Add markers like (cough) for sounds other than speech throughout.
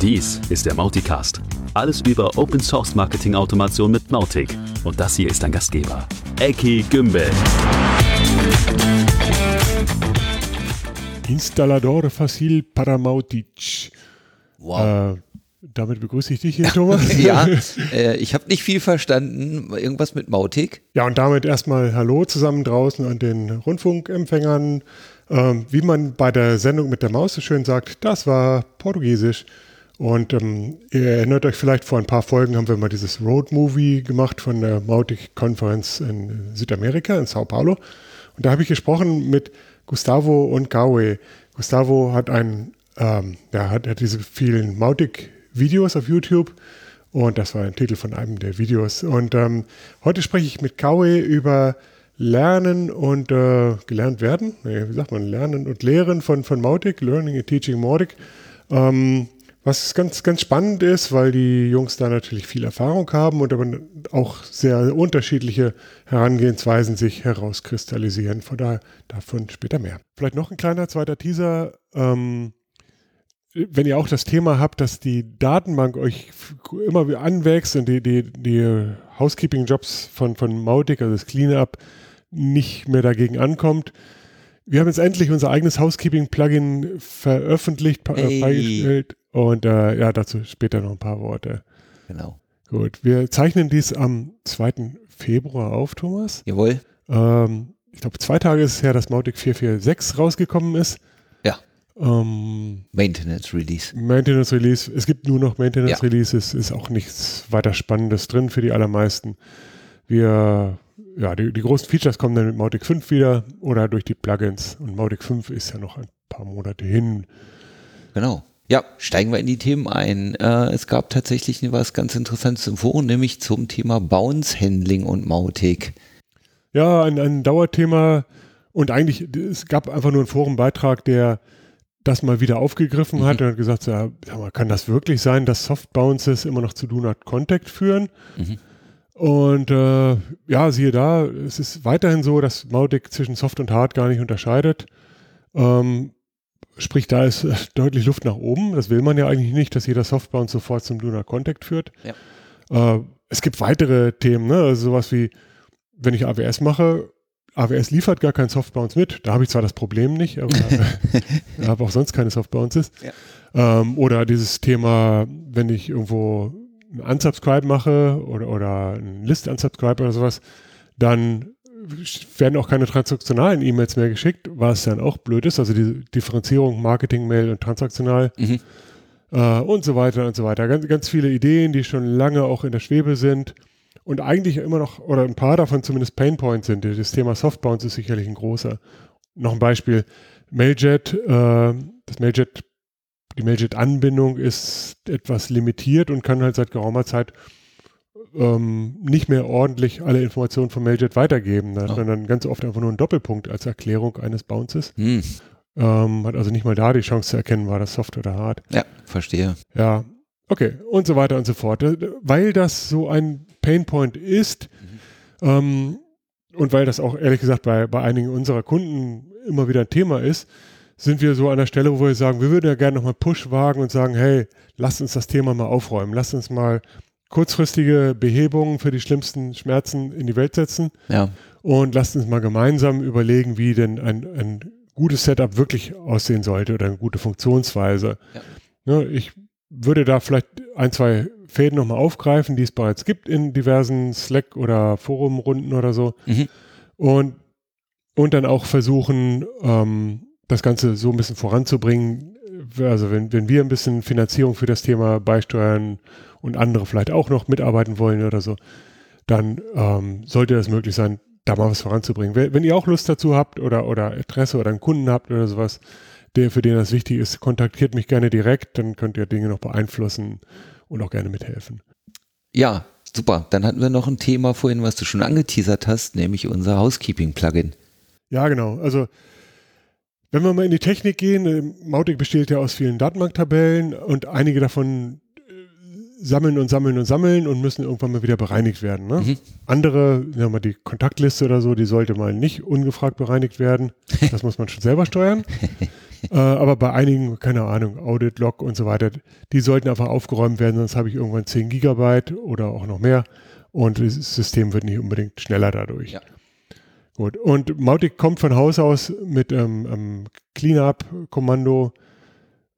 Dies ist der Mauticast. Alles über Open Source Marketing Automation mit Mautic. Und das hier ist dein Gastgeber, Eki Gümbel. Installador Facil para Mautic. Wow. Äh, damit begrüße ich dich hier, Thomas. (laughs) ja, (laughs) äh, ich habe nicht viel verstanden. Irgendwas mit Mautic. Ja, und damit erstmal Hallo zusammen draußen an den Rundfunkempfängern. Ähm, wie man bei der Sendung mit der Maus so schön sagt, das war Portugiesisch. Und ähm, ihr erinnert euch vielleicht, vor ein paar Folgen haben wir mal dieses Road Movie gemacht von der Mautic-Konferenz in Südamerika, in Sao Paulo. Und da habe ich gesprochen mit Gustavo und Gawe. Gustavo hat ein, ähm, ja, hat, hat diese vielen Mautic-Videos auf YouTube und das war ein Titel von einem der Videos. Und ähm, heute spreche ich mit Gawe über Lernen und äh, gelernt werden, nee, wie sagt man, Lernen und Lehren von, von Mautic, Learning and Teaching Mautic. Ähm, was ganz, ganz spannend ist, weil die Jungs da natürlich viel Erfahrung haben und aber auch sehr unterschiedliche Herangehensweisen sich herauskristallisieren. Von daher davon später mehr. Vielleicht noch ein kleiner zweiter Teaser. Ähm, wenn ihr auch das Thema habt, dass die Datenbank euch immer wieder anwächst und die, die, die Housekeeping-Jobs von, von Mautic, also das Cleanup, nicht mehr dagegen ankommt. Wir haben jetzt endlich unser eigenes Housekeeping-Plugin veröffentlicht, hey. freigestellt und äh, ja, dazu später noch ein paar Worte. Genau. Gut, wir zeichnen dies am 2. Februar auf, Thomas. Jawohl. Ähm, ich glaube, zwei Tage ist es her, dass Mautic 446 rausgekommen ist. Ja. Ähm, Maintenance Release. Maintenance Release. Es gibt nur noch Maintenance ja. Releases, ist auch nichts weiter Spannendes drin für die allermeisten. Wir ja, die, die, großen Features kommen dann mit Mautic 5 wieder oder durch die Plugins. Und Mautic 5 ist ja noch ein paar Monate hin. Genau. Ja, steigen wir in die Themen ein. Äh, es gab tatsächlich was ganz Interessantes im Forum, nämlich zum Thema Bounce Handling und Mautic. Ja, ein, ein Dauerthema. Und eigentlich, es gab einfach nur einen Forenbeitrag, der das mal wieder aufgegriffen mhm. hat und hat gesagt, ja, kann das wirklich sein, dass Soft Bounces immer noch zu Do Not Contact führen? Mhm. Und äh, ja, siehe da, es ist weiterhin so, dass Mautic zwischen Soft und Hard gar nicht unterscheidet. Ähm, sprich, da ist deutlich Luft nach oben. Das will man ja eigentlich nicht, dass jeder Softbound sofort zum Lunar Contact führt. Ja. Äh, es gibt weitere Themen, ne? also sowas wie, wenn ich AWS mache, AWS liefert gar keinen Softbounce mit. Da habe ich zwar das Problem nicht, aber (laughs) (laughs) ich habe auch sonst keine Softbounces. Ja. Ähm, oder dieses Thema, wenn ich irgendwo Unsubscribe mache oder, oder ein List-Unsubscribe oder sowas, dann werden auch keine transaktionalen E-Mails mehr geschickt, was dann auch blöd ist. Also die Differenzierung Marketing-Mail und transaktional mhm. äh, und so weiter und so weiter. Ganz, ganz viele Ideen, die schon lange auch in der Schwebe sind und eigentlich immer noch, oder ein paar davon zumindest Painpoints sind. Das Thema Softbounce ist sicherlich ein großer. Noch ein Beispiel. Mailjet, äh, das Mailjet die Mailjet-Anbindung ist etwas limitiert und kann halt seit geraumer Zeit ähm, nicht mehr ordentlich alle Informationen von Mailjet weitergeben. Da hat man dann ganz oft einfach nur einen Doppelpunkt als Erklärung eines Bounces. Hm. Ähm, hat also nicht mal da die Chance zu erkennen, war das Soft oder Hard. Ja, verstehe. Ja, okay, und so weiter und so fort. Weil das so ein Painpoint ist mhm. ähm, und weil das auch ehrlich gesagt bei, bei einigen unserer Kunden immer wieder ein Thema ist, sind wir so an der Stelle, wo wir sagen, wir würden ja gerne nochmal Push wagen und sagen, hey, lasst uns das Thema mal aufräumen. Lasst uns mal kurzfristige Behebungen für die schlimmsten Schmerzen in die Welt setzen. Ja. Und lasst uns mal gemeinsam überlegen, wie denn ein, ein gutes Setup wirklich aussehen sollte oder eine gute Funktionsweise. Ja. Ja, ne, ich würde da vielleicht ein, zwei Fäden nochmal aufgreifen, die es bereits gibt in diversen Slack- oder Forumrunden oder so. Mhm. Und, und dann auch versuchen, ähm, das Ganze so ein bisschen voranzubringen. Also wenn, wenn wir ein bisschen Finanzierung für das Thema beisteuern und andere vielleicht auch noch mitarbeiten wollen oder so, dann ähm, sollte das möglich sein, da mal was voranzubringen. Wenn, ihr auch Lust dazu habt oder, oder Interesse oder einen Kunden habt oder sowas, der für den das wichtig ist, kontaktiert mich gerne direkt, dann könnt ihr Dinge noch beeinflussen und auch gerne mithelfen. Ja, super. Dann hatten wir noch ein Thema vorhin, was du schon angeteasert hast, nämlich unser Housekeeping-Plugin. Ja, genau. Also wenn wir mal in die Technik gehen, äh, Mautic besteht ja aus vielen Datenbanktabellen und einige davon sammeln und sammeln und sammeln und müssen irgendwann mal wieder bereinigt werden. Ne? Mhm. Andere, sagen wir die Kontaktliste oder so, die sollte mal nicht ungefragt bereinigt werden. (laughs) Das muss man schon selber steuern. äh, aber bei einigen, keine Ahnung, Audit, Log und so weiter, die sollten einfach aufgeräumt werden, sonst habe ich irgendwann 10 Gigabyte oder auch noch mehr und das System wird nicht unbedingt schneller dadurch. Ja. Gut. Und Mautic kommt von Haus aus mit ähm, einem Cleanup-Kommando,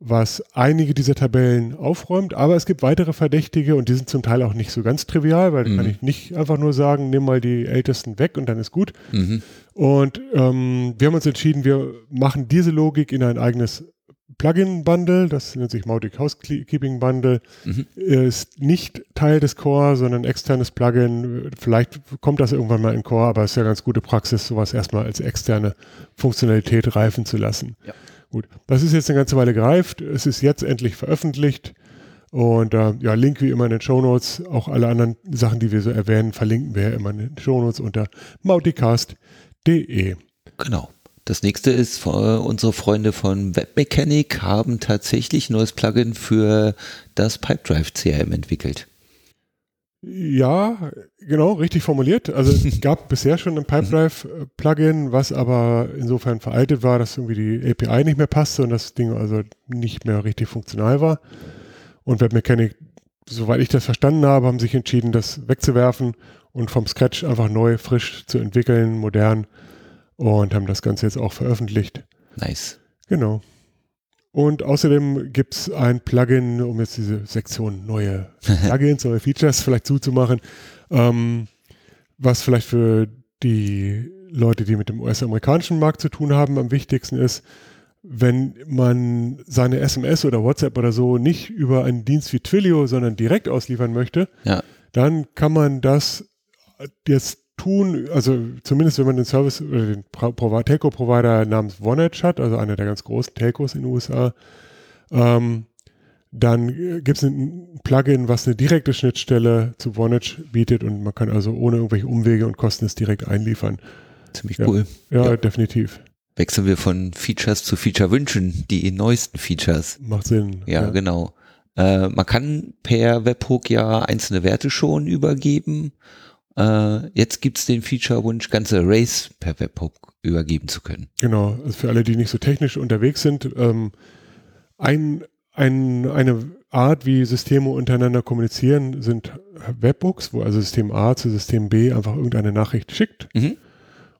was einige dieser Tabellen aufräumt, aber es gibt weitere Verdächtige und die sind zum Teil auch nicht so ganz trivial, weil mhm. da kann ich nicht einfach nur sagen, nimm mal die Ältesten weg und dann ist gut. Mhm. Und ähm, wir haben uns entschieden, wir machen diese Logik in ein eigenes Plugin-Bundle, das nennt sich Mautic Housekeeping Bundle, mhm. ist nicht Teil des Core, sondern externes Plugin. Vielleicht kommt das irgendwann mal in Core, aber es ist ja ganz gute Praxis, sowas erstmal als externe Funktionalität reifen zu lassen. Ja. Gut, das ist jetzt eine ganze Weile gereift. Es ist jetzt endlich veröffentlicht. Und äh, ja, Link wie immer in den Show Notes. Auch alle anderen Sachen, die wir so erwähnen, verlinken wir immer in den Show Notes unter mauticast.de. Genau. Das nächste ist, äh, unsere Freunde von Webmechanic haben tatsächlich ein neues Plugin für das Pipedrive CRM entwickelt. Ja, genau, richtig formuliert. Also es (laughs) gab bisher schon ein Pipedrive-Plugin, was aber insofern veraltet war, dass irgendwie die API nicht mehr passte und das Ding also nicht mehr richtig funktional war. Und Webmechanic, soweit ich das verstanden habe, haben sich entschieden, das wegzuwerfen und vom Scratch einfach neu, frisch zu entwickeln, modern und haben das Ganze jetzt auch veröffentlicht. Nice. Genau. Und außerdem gibt es ein Plugin, um jetzt diese Sektion neue (laughs) Plugins, neue Features vielleicht zuzumachen, ähm, was vielleicht für die Leute, die mit dem US-amerikanischen Markt zu tun haben, am wichtigsten ist, wenn man seine SMS oder WhatsApp oder so nicht über einen Dienst wie Twilio, sondern direkt ausliefern möchte, ja. dann kann man das jetzt tun, also zumindest wenn man den Service oder den Telco-Provider namens OneEdge hat, also einer der ganz großen Telcos in den USA, ähm, dann gibt es ein Plugin, was eine direkte Schnittstelle zu OneEdge bietet und man kann also ohne irgendwelche Umwege und Kosten es direkt einliefern. Ziemlich ja. cool. Ja, ja, definitiv. Wechseln wir von Features zu Feature-Wünschen, die neuesten Features. Macht Sinn. Ja, ja. genau. Äh, man kann per Webhook ja einzelne Werte schon übergeben äh, jetzt gibt es den Feature-Wunsch, ganze Arrays per Webhook übergeben zu können. Genau, also für alle, die nicht so technisch unterwegs sind, ähm, ein, ein, eine Art, wie Systeme untereinander kommunizieren, sind Webhooks, wo also System A zu System B einfach irgendeine Nachricht schickt. Mhm.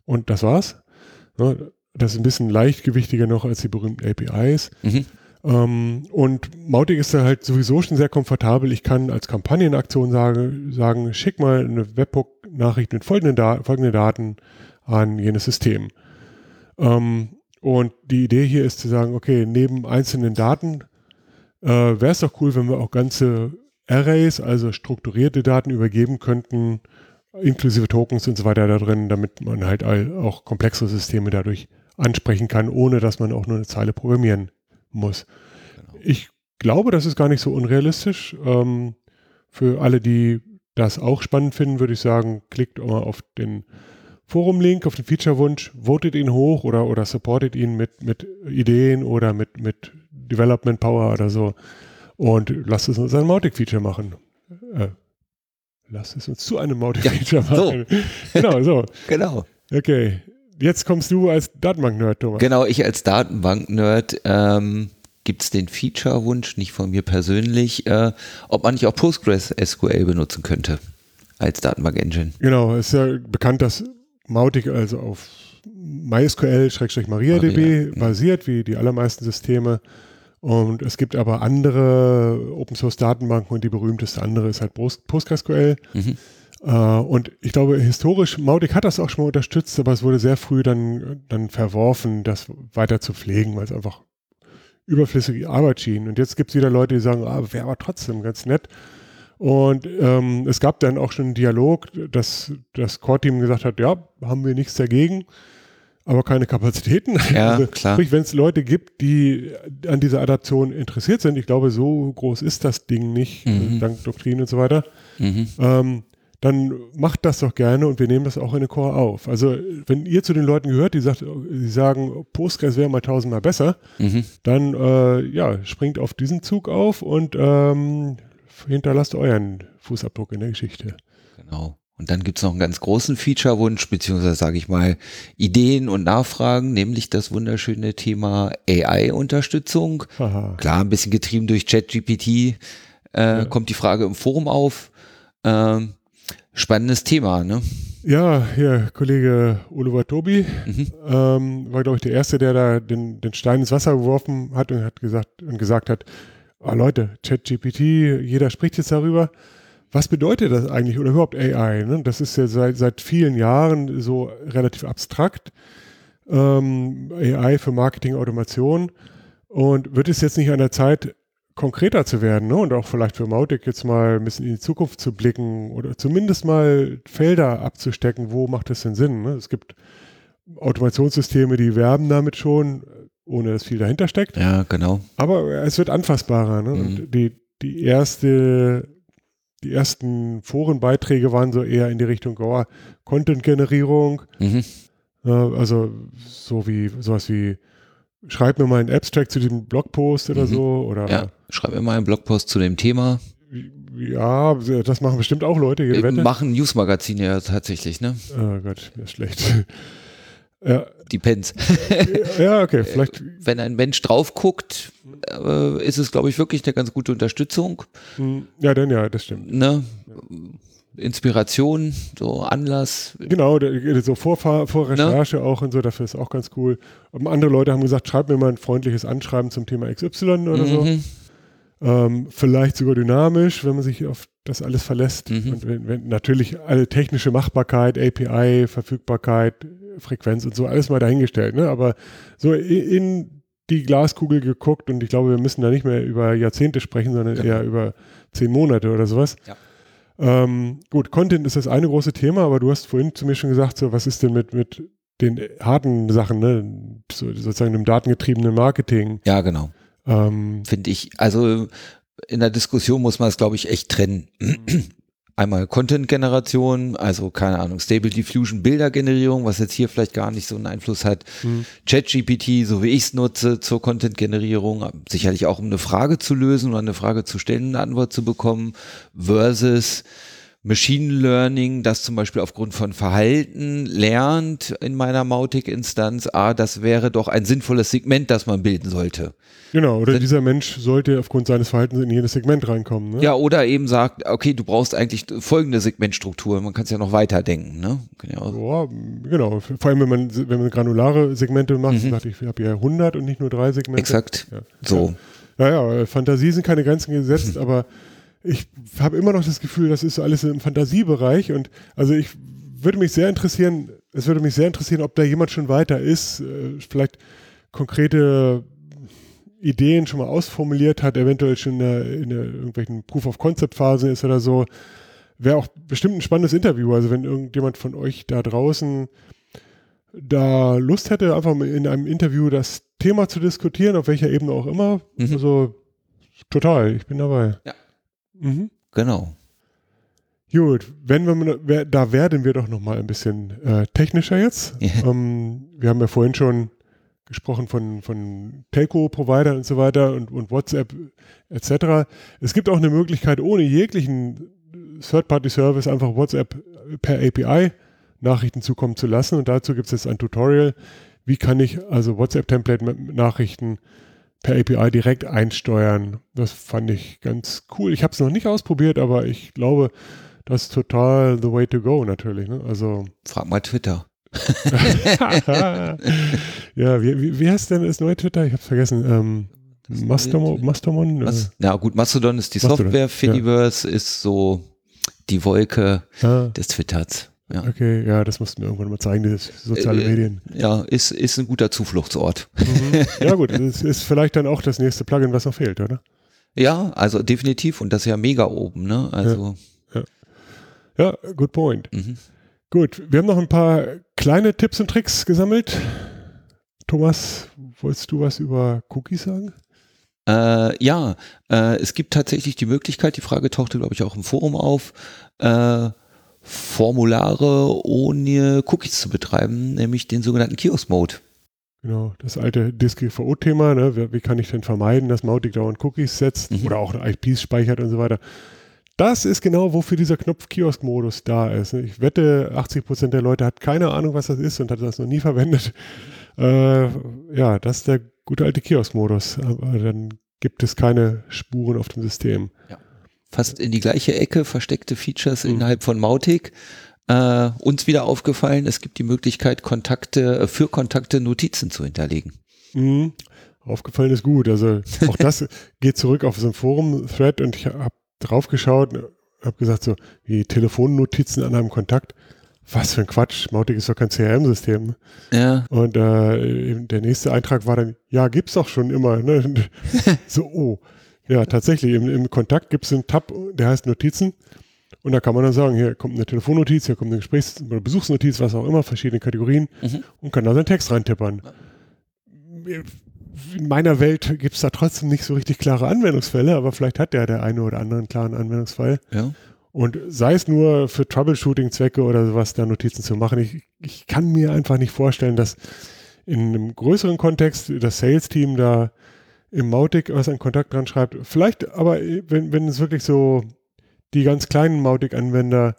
Und das war's. Ja, das ist ein bisschen leichtgewichtiger noch als die berühmten APIs. Mhm. Ähm, und Mautic ist da halt sowieso schon sehr komfortabel. Ich kann als Kampagnenaktion sagen, sagen schick mal eine Webhook-Nachricht mit folgenden, da folgenden Daten an jenes System. Ähm, und die Idee hier ist zu sagen, okay, neben einzelnen Daten äh, wäre es doch cool, wenn wir auch ganze Arrays, also strukturierte Daten übergeben könnten, inklusive Tokens und so weiter da drin, damit man halt auch komplexe Systeme dadurch ansprechen kann, ohne dass man auch nur eine Zeile programmieren muss. Genau. Ich glaube, das ist gar nicht so unrealistisch. Ähm, für alle, die das auch spannend finden, würde ich sagen, klickt mal auf den Forum-Link, auf den Feature-Wunsch, votet ihn hoch oder, oder supportet ihn mit, mit Ideen oder mit, mit Development Power oder so und lasst es uns ein Mautic-Feature machen. Äh, lasst es uns zu einem Mautic-Feature ja, machen. So. genau, so. (laughs) genau. Okay. Jetzt kommst du als Datenbank-Nerd, Thomas. Genau, ich als Datenbank-Nerd. Ähm, Gibt es den Feature-Wunsch, nicht von mir persönlich, äh, ob man nicht auch Postgres SQL benutzen könnte als Datenbank-Engine? Genau, es ist ja bekannt, dass Mautic also auf MySQL-MariaDB Maria, basiert, wie die allermeisten Systeme. Und es gibt aber andere Open-Source-Datenbanken und die berühmteste andere ist halt PostgreSQL. Mhm. Äh, und ich glaube, historisch, Mautic hat das auch schon mal unterstützt, aber es wurde sehr früh dann, dann verworfen, das weiter zu pflegen, weil es einfach überflüssige Arbeit schien. Und jetzt gibt es wieder Leute, die sagen, ah, wäre aber trotzdem ganz nett. Und ähm, es gab dann auch schon einen Dialog, dass das Core-Team gesagt hat, ja, haben wir nichts dagegen, aber keine Kapazitäten. Ja, (laughs) also, klar. Wenn es Leute gibt, die an dieser Adaption interessiert sind, ich glaube, so groß ist das Ding nicht, mhm. dank Doktrin und so weiter, mhm. ähm, dann macht das doch gerne und wir nehmen das auch in den Core auf. Also wenn ihr zu den Leuten gehört, die, sagt, die sagen, Postgres wäre mal tausendmal besser, mhm. dann äh, ja, springt auf diesen Zug auf und ähm, hinterlasst euren Fußabdruck in der Geschichte. Genau. Und dann gibt's noch einen ganz großen Feature-Wunsch, beziehungsweise sage ich mal Ideen und Nachfragen, nämlich das wunderschöne Thema AI-Unterstützung. Klar, ein bisschen getrieben durch ChatGPT äh, kommt die Frage im Forum auf. Ähm, spannendes Thema, ne? Ja, hier, Kollege Oliver Tobi Mhm. ähm, war, glaube ich, der Erste, der da den, den Stein ins Wasser geworfen hat und hat gesagt und gesagt hat, ah, Leute, ChatGPT, jeder spricht jetzt darüber. Was bedeutet das eigentlich oder überhaupt AI? Ne? Das ist ja seit, seit vielen Jahren so relativ abstrakt. Ähm, AI für Marketing, Automation. Und wird es jetzt nicht an der Zeit, konkreter zu werden ne? und auch vielleicht für Mautic jetzt mal ein bisschen in die Zukunft zu blicken oder zumindest mal Felder abzustecken, wo macht das denn Sinn? Ne? Es gibt Automationssysteme, die werben damit schon, ohne dass viel dahinter steckt. Ja, genau. Aber es wird anfassbarer. Ne? Mhm. Und die, die erste, die ersten Forenbeiträge waren so eher in die Richtung oh, Content-Generierung, Mhm. äh, also so wie sowas wie schreib mir mal einen Abstract zu diesem Blogpost oder Mhm. so oder Ja, schreib mir mal einen Blogpost zu dem Thema. ja, das machen bestimmt auch Leute. jede Äh, Wette. machen Newsmagazine ja tatsächlich, ne? Oh Gott, mir ist schlecht. (laughs) ja, Die Pens. ja, okay, vielleicht Wenn ein Mensch drauf guckt, äh, ist es, glaube ich, wirklich eine ganz gute Unterstützung. hm, ja, dann ja, das stimmt. Ne? Inspiration, so Anlass. Genau, der- so Vorfahr Vorrecherche auch und so, dafür ist auch ganz cool. Und andere Leute haben gesagt, schreib mir mal ein freundliches Anschreiben zum Thema XY oder so. Ähm, vielleicht sogar dynamisch, wenn man sich auf das alles verlässt. Mhm. Und wenn, wenn natürlich alle technische Machbarkeit, API, Verfügbarkeit, Frequenz und so, alles mal dahingestellt. Ne? Aber so in die Glaskugel geguckt und ich glaube, wir müssen da nicht mehr über Jahrzehnte sprechen, sondern Genau. eher über zehn Monate oder sowas. Ja. Ähm, gut, Content ist das eine große Thema, aber du hast vorhin zu mir schon gesagt, so, was ist denn mit, mit den harten Sachen, ne? so, sozusagen dem datengetriebenen Marketing? Ja, genau. Ähm, Finde ich. Also in der Diskussion muss man es, glaube ich, echt trennen. (clears throat) Einmal Content-Generation, also keine Ahnung, Stable Diffusion Bildergenerierung, was jetzt hier vielleicht gar nicht so einen Einfluss hat. hm. ChatGPT, so wie ich es nutze zur Content-Generierung, sicherlich auch um eine Frage zu lösen oder eine Frage zu stellen, eine Antwort zu bekommen, versus Machine Learning, das zum Beispiel aufgrund von Verhalten lernt in meiner Mautic-Instanz, ah, das wäre doch ein sinnvolles Segment, das man bilden sollte. Genau, oder Wenn- dieser Mensch sollte aufgrund seines Verhaltens in jedes Segment reinkommen. Ne? Ja, oder eben sagt, okay, du brauchst eigentlich folgende Segmentstruktur, man kann es ja noch weiterdenken, ne? Kann ja genau. Vor allem, wenn man, wenn man granulare Segmente macht, Mhm. dachte ich, ich habe ja 100 und nicht nur drei Segmente. exakt, Ja. so. Ja, ja, Fantasie sind keine Grenzen gesetzt, (laughs) aber ich habe immer noch das Gefühl, das ist alles im Fantasiebereich und also ich würde mich sehr interessieren, es würde mich sehr interessieren, ob da jemand schon weiter ist, äh, vielleicht konkrete Ideen schon mal ausformuliert hat, eventuell schon in, der, in der irgendwelchen Proof-of-Concept-Phasen ist oder so. Wäre auch bestimmt ein spannendes Interview. Also wenn irgendjemand von euch da draußen da Lust hätte, einfach in einem Interview das Thema zu diskutieren, auf welcher Ebene auch immer. Mhm. Also total, ich bin dabei. Ja. Mhm. Genau. Gut, wenn wir, da werden wir doch noch mal ein bisschen äh, technischer jetzt. Ähm, wir haben ja vorhin schon gesprochen von, von Telco-Providern und so weiter und, und WhatsApp etc. Es gibt auch eine Möglichkeit, ohne jeglichen Third-Party-Service einfach WhatsApp per API Nachrichten zukommen zu lassen. Und dazu gibt es jetzt ein Tutorial, wie kann ich also WhatsApp-Template-Nachrichten per API direkt einsteuern. Das fand ich ganz cool. Ich habe es noch nicht ausprobiert, aber ich glaube, das ist total the way to go natürlich. Ne? Also Frag mal Twitter. (laughs) ja, wie, wie, wie heißt denn das neue Twitter? Ich habe vergessen. Ähm, Mastodon? Mastodon? Was? Ja gut, Mastodon ist die Mastodon, Software, Fediverse ist so die Wolke ah, des Twitters. Ja, okay, ja, das mussten wir irgendwann mal zeigen, die soziale Äh, Medien. ja ist, ist ein guter Zufluchtsort. Mhm. Ja gut, (laughs) das ist vielleicht dann auch das nächste Plugin, was noch fehlt, oder? Ja, also definitiv und das ist ja mega oben, ne? Also, Ja, good point. mhm. Gut, wir haben noch ein paar kleine Tipps und Tricks gesammelt. Thomas, wolltest du was über Cookies sagen? Äh, ja, äh, es gibt tatsächlich die Möglichkeit, die Frage tauchte, glaube ich, auch im Forum auf, äh, Formulare ohne Cookies zu betreiben, nämlich den sogenannten Kiosk-Mode. Genau, das alte DSGVO-Thema, ne? wie, kann ich denn vermeiden, dass Mautic dauernd Cookies setzt Mhm. oder auch IPs speichert und so weiter. das ist genau, wofür dieser Knopf Kiosk-Modus da ist. Ich wette, 80% der Leute hat keine Ahnung, was das ist und hat das noch nie verwendet. Äh, ja, das ist der gute alte Kiosk-Modus. Aber dann gibt es keine Spuren auf dem System. Ja. Fast in die gleiche Ecke versteckte Features mhm. innerhalb von Mautic. Äh, uns wieder aufgefallen, es gibt die Möglichkeit, Kontakte, äh, für Kontakte Notizen zu hinterlegen. Mhm. Aufgefallen ist gut. Also auch das (laughs) geht zurück auf so ein Forum-Thread und ich habe drauf geschaut, habe gesagt so, wie Telefonnotizen an einem Kontakt. Was für ein Quatsch. Mautic ist doch kein CRM-System. Ja. Und äh, der nächste Eintrag war dann, ja, gibt's doch schon immer. Ne? (laughs) so, oh. Ja, tatsächlich. Im, im Kontakt gibt es einen Tab, der heißt Notizen. Und da kann man dann sagen, hier kommt eine Telefonnotiz, hier kommt eine Gesprächs- oder Besuchsnotiz, was auch immer, verschiedene Kategorien mhm. und kann da seinen Text reintippern in meiner Welt gibt es da trotzdem nicht so richtig klare Anwendungsfälle, aber vielleicht hat der der eine oder andere einen klaren Anwendungsfall. Ja. Und sei es nur für Troubleshooting-Zwecke oder sowas, da Notizen zu machen. Ich, ich kann mir einfach nicht vorstellen, dass in einem größeren Kontext das Sales-Team da im Mautic was an Kontakt dran schreibt. Vielleicht aber, wenn, wenn es wirklich so die ganz kleinen Mautic-Anwender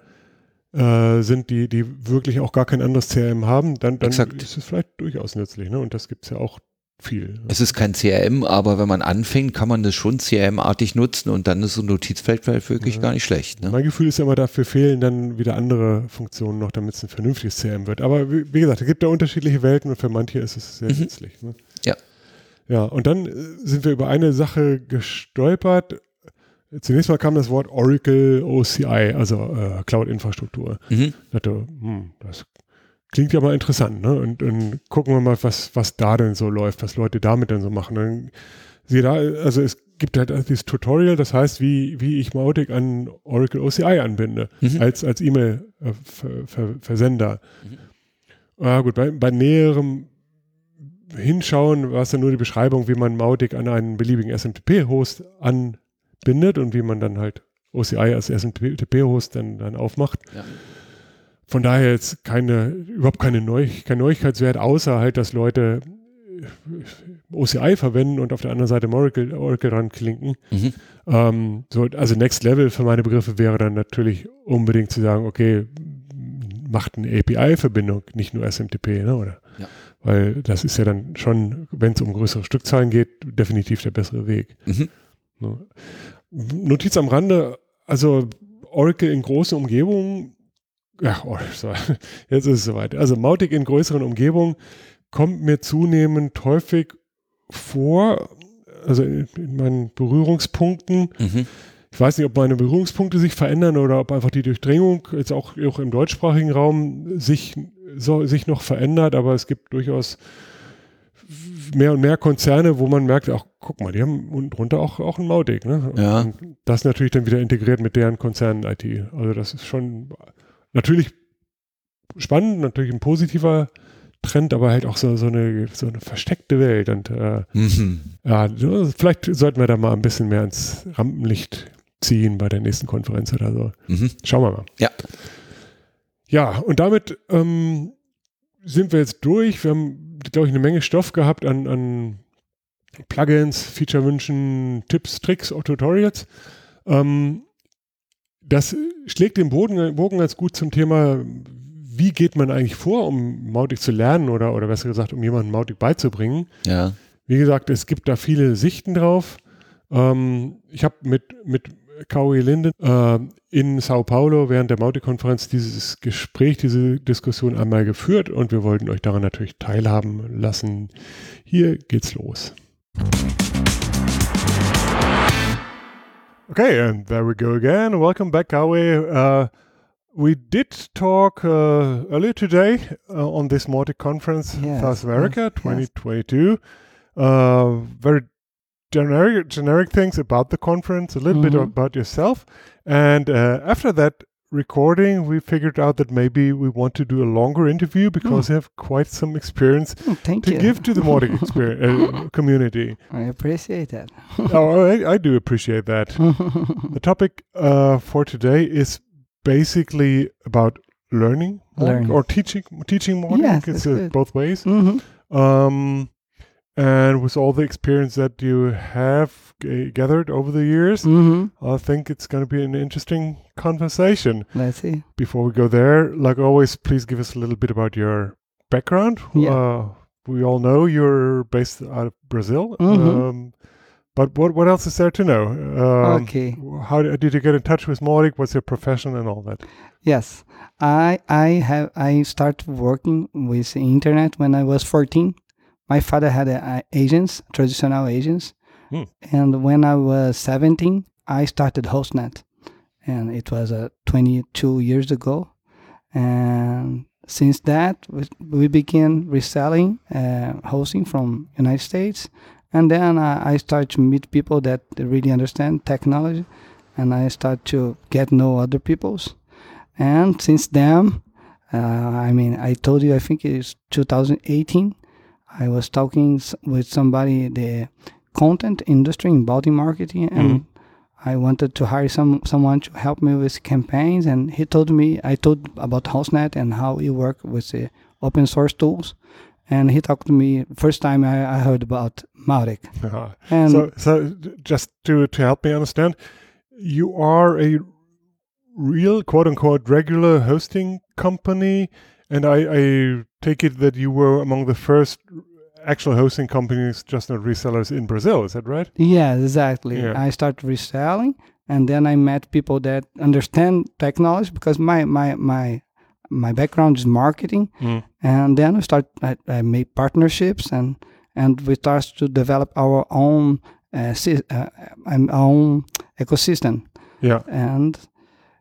äh, sind, die, die wirklich auch gar kein anderes CRM haben, dann, dann ist es vielleicht durchaus nützlich. Ne? Und das gibt es ja auch viel. Es ist kein CRM, aber wenn man anfängt, kann man das schon CRM-artig nutzen und dann ist so ein Notizfeld wirklich ja. gar nicht schlecht. Ne? Mein Gefühl ist immer, dafür fehlen dann wieder andere Funktionen noch, damit es ein vernünftiges CRM wird. Aber wie, wie gesagt, es gibt da unterschiedliche Welten und für manche ist es sehr mhm. nützlich. Ne? Ja. Und dann äh, sind wir über eine Sache gestolpert. Zunächst mal kam das Wort Oracle OCI, also äh, Cloud-Infrastruktur. Mhm. Ich dachte, hm, das klingt ja mal interessant, ne? Und, und gucken wir mal, was, was da denn so läuft, was Leute damit denn so machen. Dann, sie da, also es gibt halt dieses Tutorial, das heißt, wie, wie ich Mautic an Oracle OCI anbinde, mhm. als, als E-Mail-Versender. Mhm. Ah, gut, bei, bei näherem Hinschauen war es dann nur die Beschreibung, wie man Mautic an einen beliebigen SMTP-Host anbindet und wie man dann halt OCI als SMTP-Host dann, dann aufmacht. Ja. Von daher jetzt keine, überhaupt keine Neu kein Neuigkeitswert, außer halt, dass Leute OCI verwenden und auf der anderen Seite Oracle, Oracle ranklinken. Mhm. Ähm, so, also Next Level für meine Begriffe wäre dann natürlich unbedingt zu sagen, okay, macht eine API-Verbindung, nicht nur SMTP, ne, oder? Ja. Weil das ist ja dann schon, wenn es um größere Stückzahlen geht, definitiv der bessere Weg. Mhm. Ne. Notiz am Rande, also Oracle in großen Umgebungen ja, oh, (laughs) jetzt ist es soweit. Also Mautic in größeren Umgebungen kommt mir zunehmend häufig vor, also in, in meinen Berührungspunkten. Mhm. Ich weiß nicht, ob meine Berührungspunkte sich verändern oder ob einfach die Durchdringung jetzt auch, auch im deutschsprachigen Raum sich, so, sich noch verändert, aber es gibt durchaus mehr und mehr Konzerne, wo man merkt, ach, guck mal, die haben unten drunter auch, auch ein Mautic. Ne? Ja. Und das natürlich dann wieder integriert mit deren Konzernen-IT. Also das ist schon natürlich spannend, natürlich ein positiver Trend, aber halt auch so, so, eine, so eine versteckte Welt. Und äh, mhm. ja, vielleicht sollten wir da mal ein bisschen mehr ins Rampenlicht ziehen bei der nächsten Konferenz oder so. Mhm. Schauen wir mal. Ja. Ja, und damit ähm, sind wir jetzt durch. Wir haben, glaube ich, eine Menge Stoff gehabt an, an Plugins, Feature-Wünschen, Tipps, Tricks, Tutorials. Ähm, das schlägt den Boden, Bogen ganz gut zum Thema, wie geht man eigentlich vor, um Mautic zu lernen oder, oder besser gesagt, um jemanden Mautic beizubringen. Ja. Wie gesagt, es gibt da viele Sichten drauf. Ähm, ich habe mit, mit Kaui Linden äh, in Sao Paulo während der Mautic-Konferenz dieses Gespräch, diese Diskussion einmal geführt und wir wollten euch daran natürlich teilhaben lassen. Hier geht's los. Okay, and there we go again. Welcome back, Kawe. Uh, we did talk uh, earlier today uh, on this Mautic conference, yes, South America yes, 2022. Uh, very generic, generic things about the conference, a little mm-hmm. bit about yourself. And uh, after that recording, we figured out that maybe we want to do a longer interview because mm. you have quite some experience oh, to you. give to the Mautic (laughs) uh, community. I appreciate that. (laughs) oh, I, I, do appreciate that. (laughs) the topic uh, for today is basically about learning, learning. or teaching teaching Mautic. Yes, it's uh, both ways. Mm-hmm. Um, And with all the experience that you have g- gathered over the years, hmm I think it's going to be an interesting conversation. Let's see. Before we go there, like always, please give us a little bit about your background. Yeah. Uh, we all know you're based out of Brazil. Mhm. Um, but what, what else is there to know? Um, okay. How did you get in touch with Mautic? What's your profession and all that? Yes, I I have I started working with the internet when I was 14. My father had a, a agents, traditional agents, Hmm. and when I was 17, I started HostNet, and it was uh, 22 years ago. And since that, we, we began reselling uh, hosting from United States, and then uh, I started to meet people that really understand technology, and I start to get to know other people's. And since then, uh, I mean, I told you, I think it's 2018. I was talking with somebody the content industry in Baltic marketing, and I wanted to hire some someone to help me with campaigns. And he told me, I told about HostNet and how you work with the open source tools. And he talked to me first time I, I heard about Mautic. (laughs) Uh, And so, so just to to help me understand, you are a real quote unquote regular hosting company, and I, I take it that you were among the first actual hosting companies, just not resellers in Brazil. Is that right? Yeah, exactly. Yeah. I started reselling, and then I met people that understand technology because my my my my background is marketing, Mm. and then we start I, I made partnerships and and we start to develop our own uh, sy- uh, um, our own ecosystem Yeah, and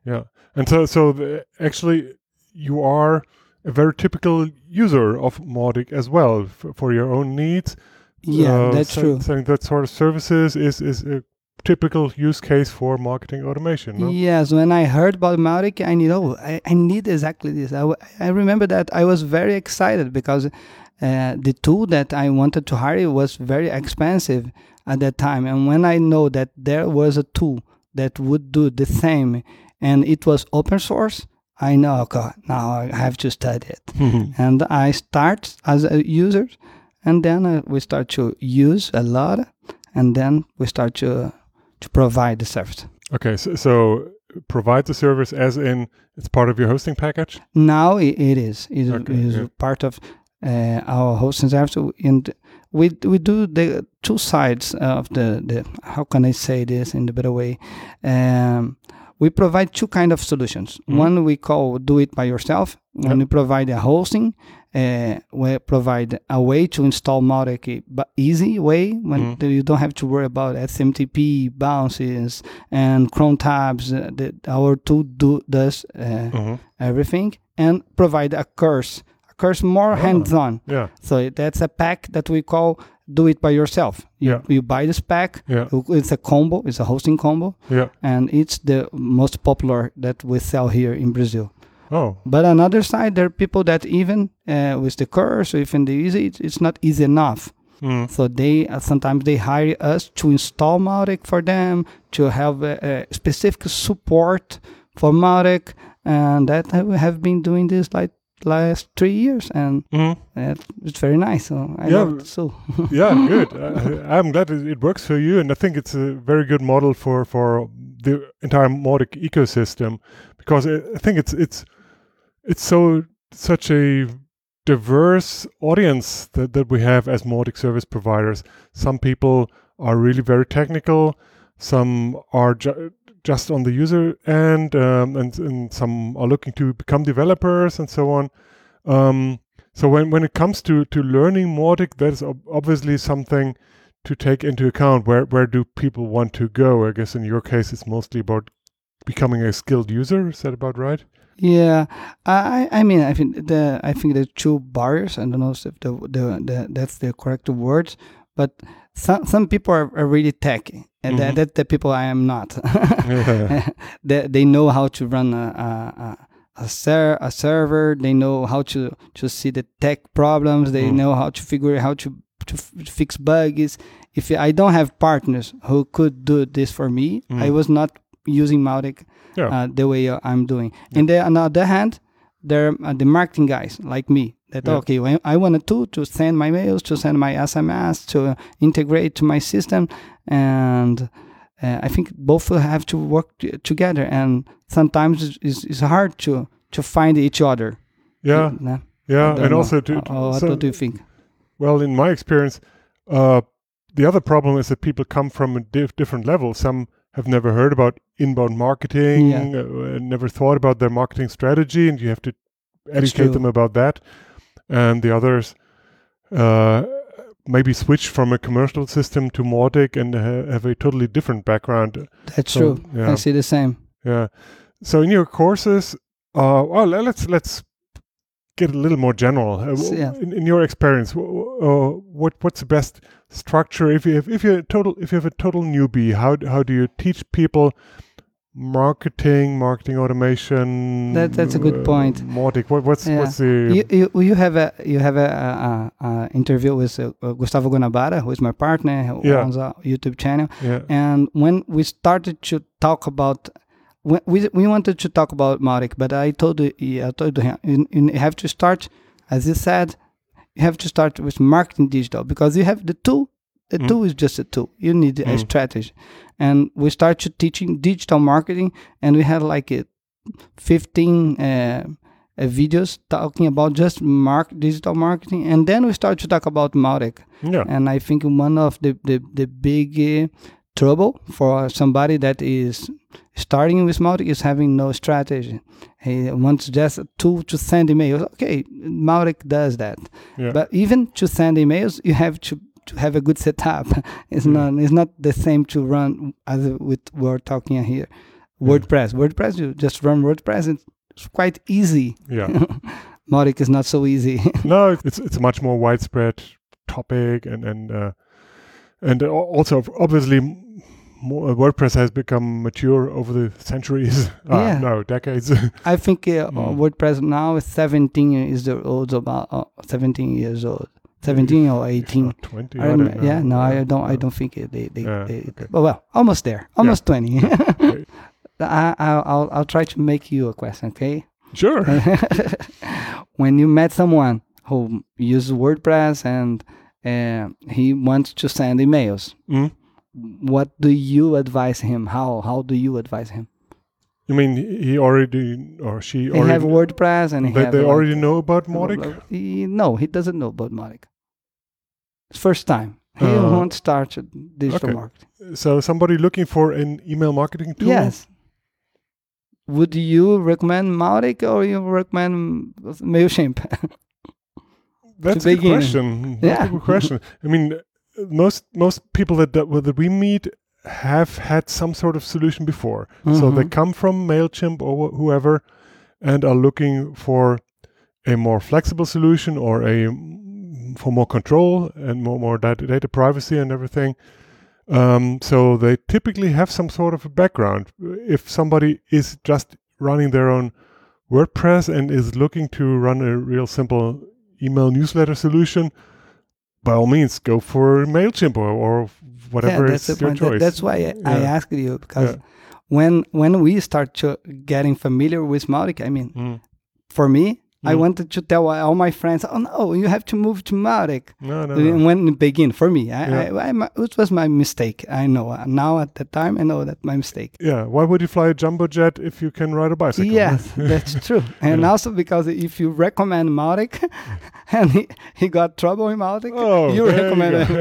yeah. And so, so the, actually, you are a very typical user of Mautic as well for your own needs. yeah Uh, that's true Selling that sort of services is is a typical use case for marketing automation. No? Yes, when I heard about Mautic, I knew oh, I, I need exactly this. I, w- I remember that I was very excited because uh, the tool that I wanted to hire was very expensive at that time. And when I know that there was a tool that would do the same and it was open source, I know, okay, now I have to study it. (laughs) and I start as a user, and then uh, we start to use a lot, and then we start to to provide the service. Okay, so, so provide the service as in it's part of your hosting package. Now i- it is. It is Okay, is yeah. part of uh, our hosting service, and we we do the two sides of the the. How can I say this in the better way? Um, we provide two kind of solutions. Mhm. One we call do it by yourself. When Yep. we provide a hosting, uh, we provide a way to install Mautic, but easy way when Mhm. you don't have to worry about SMTP bounces and cron tabs. Uh, the, our tool do does. Uh, Mhm. everything and provide a course a course more Ah. hands-on Yeah, so that's a pack that we call do it by yourself you, Yeah. you buy this pack yeah, it's a combo it's a hosting combo yeah. and it's the most popular that we sell here in brazil Oh, but on other side there are people that even uh, with the course or even the easy it's, it's not easy enough mm. so they uh, sometimes they hire us to install Mautic for them to have a, a specific support for Mautic, and that I have been doing this like last three years, and Mm. uh, it's very nice. So I Yeah. love it so. (laughs) yeah, good. (laughs) I, I'm glad it, it works for you, and I think it's a very good model for for the entire Mautic ecosystem because I I think it's it's it's so such a diverse audience that, that we have as Mautic service providers. Some people are really very technical, some are just on the user end, um, and, and some are looking to become developers and so on. Um, so when, when it comes to, to learning Mautic, that is ob- obviously something to take into account. Where where do people want to go? I guess in your case, it's mostly about becoming a skilled user. Is that about right? Yeah, I I mean I think the I think the two barriers. I don't know if the the, the that's the correct words, but some some people are, are really techy, and Mhm. that, that the people I am not. (laughs) (laughs) They, they know how to run a a, a, a, ser- a server. They know how to, to see the tech problems. They Mm. know how to figure out how to to f- fix bugs. If I don't have partners who could do this for me, I Mm. was not using Mautic Yeah. uh, the way uh, I'm doing. And then on the other hand, there are uh, the marketing guys like me That Yeah. okay, I want a tool to send my mails, to send my SMS, to integrate to my system, and uh, I think both will have to work together. And sometimes it's, it's, hard to to find each other. Yeah? I yeah, and know. also to, Uh, what so- do you think? well, in my experience, uh, the other problem is that people come from a diff- different level. Some have never heard about inbound marketing, Yeah. uh, never thought about their marketing strategy, and you have to educate them about that. And the others uh, maybe switch from a commercial system to Mautic and ha- have a totally different background. That's So, true. yeah. I see the same. Yeah. So in your courses, uh, well, let's let's get a little more general. Uh, yeah. in, in your experience, uh, what what's the best structure if you have, if you're a total if you have a total newbie? How how do you teach people marketing, marketing automation? That- that's a good uh, point. Mautic. What, what's Yeah. what's the You, you, you have a you have a, a, a interview with uh, uh, Gustavo Guanabara, who is my partner, who Yeah. owns a YouTube channel. yeah And when we started to talk about, when we we wanted to talk about Mautic, but I told you, I told him you, you have to start, as you said, you have to start with marketing digital because you have the tool. The Mm. tool is just a tool. You need a Mm. strategy, and we started teaching digital marketing, and we had like a 15 uh, uh, videos talking about just mark digital marketing, and then we started to talk about Mautic. yeah And I think one of the the, the big uh, trouble for somebody that is starting with Mautic is having no strategy. He wants just a tool to send emails. Okay, Mautic does that. yeah But even to send emails, you have to, to have a good setup. (laughs) it's Mm. not it's not the same to run as with we're talking here. WordPress. WordPress, you just run WordPress. It's quite easy. yeah. (laughs) Mautic is not so easy. (laughs) no, it's it's a much more widespread topic, and and uh, and also obviously more, uh, WordPress has become mature over the centuries. Ah, Yeah. no, decades. I think uh, Mm. WordPress now is 17 years old, about uh, 17 years old, 17 or If 18. not Twenty. I I don't don't know. Yeah, no, I don't. I don't think it, they. they, Yeah, they okay. But well, almost there, almost 20. (laughs) Okay. I, I'll, I'll, try to make you a question, okay? Sure. (laughs) (laughs) when you met someone who uses WordPress and uh, he wants to send emails, Mm. what do you advise him? How how do you advise him? You mean he already or she He already? have WordPress and he they they already know about blah, blah, Mautic. blah. He, no, he doesn't know about Mautic. First time. He Uh, won't start digital okay. marketing. So somebody looking for an email marketing tool. Yes. Would you recommend Mautic or you recommend Mailchimp? (laughs) That's a good question. That's Yeah. (laughs) a good question. I mean, most most people that that, that we meet have had some sort of solution before. So they Mhm. come from Mailchimp or wh- whoever, and are looking for a more flexible solution or a mm, for more control and more more data, data privacy and everything. Um, so they typically have some sort of a background. If somebody is just running their own WordPress and is looking to run a real simple email newsletter solution, by all means, go for Mailchimp or, or whatever yeah, is that's your point. That- choice. that's why I, I asked you because Yeah. when when we start to getting familiar with Mautic, I mean, Mm. for me, I Mm. wanted to tell all my friends, "Oh no, you have to move to Mautic." No, no, no. When it begin for me, I, Yeah. I, I, my- it was my mistake. I know now at the time I know that my mistake. Yeah, why would you fly a jumbo jet if you can ride a bicycle? Yes, (laughs) that's true. (laughs) And Yeah. also because if you recommend Mautic (laughs) and he, he got trouble in Mautic, Oh, you you recommend go.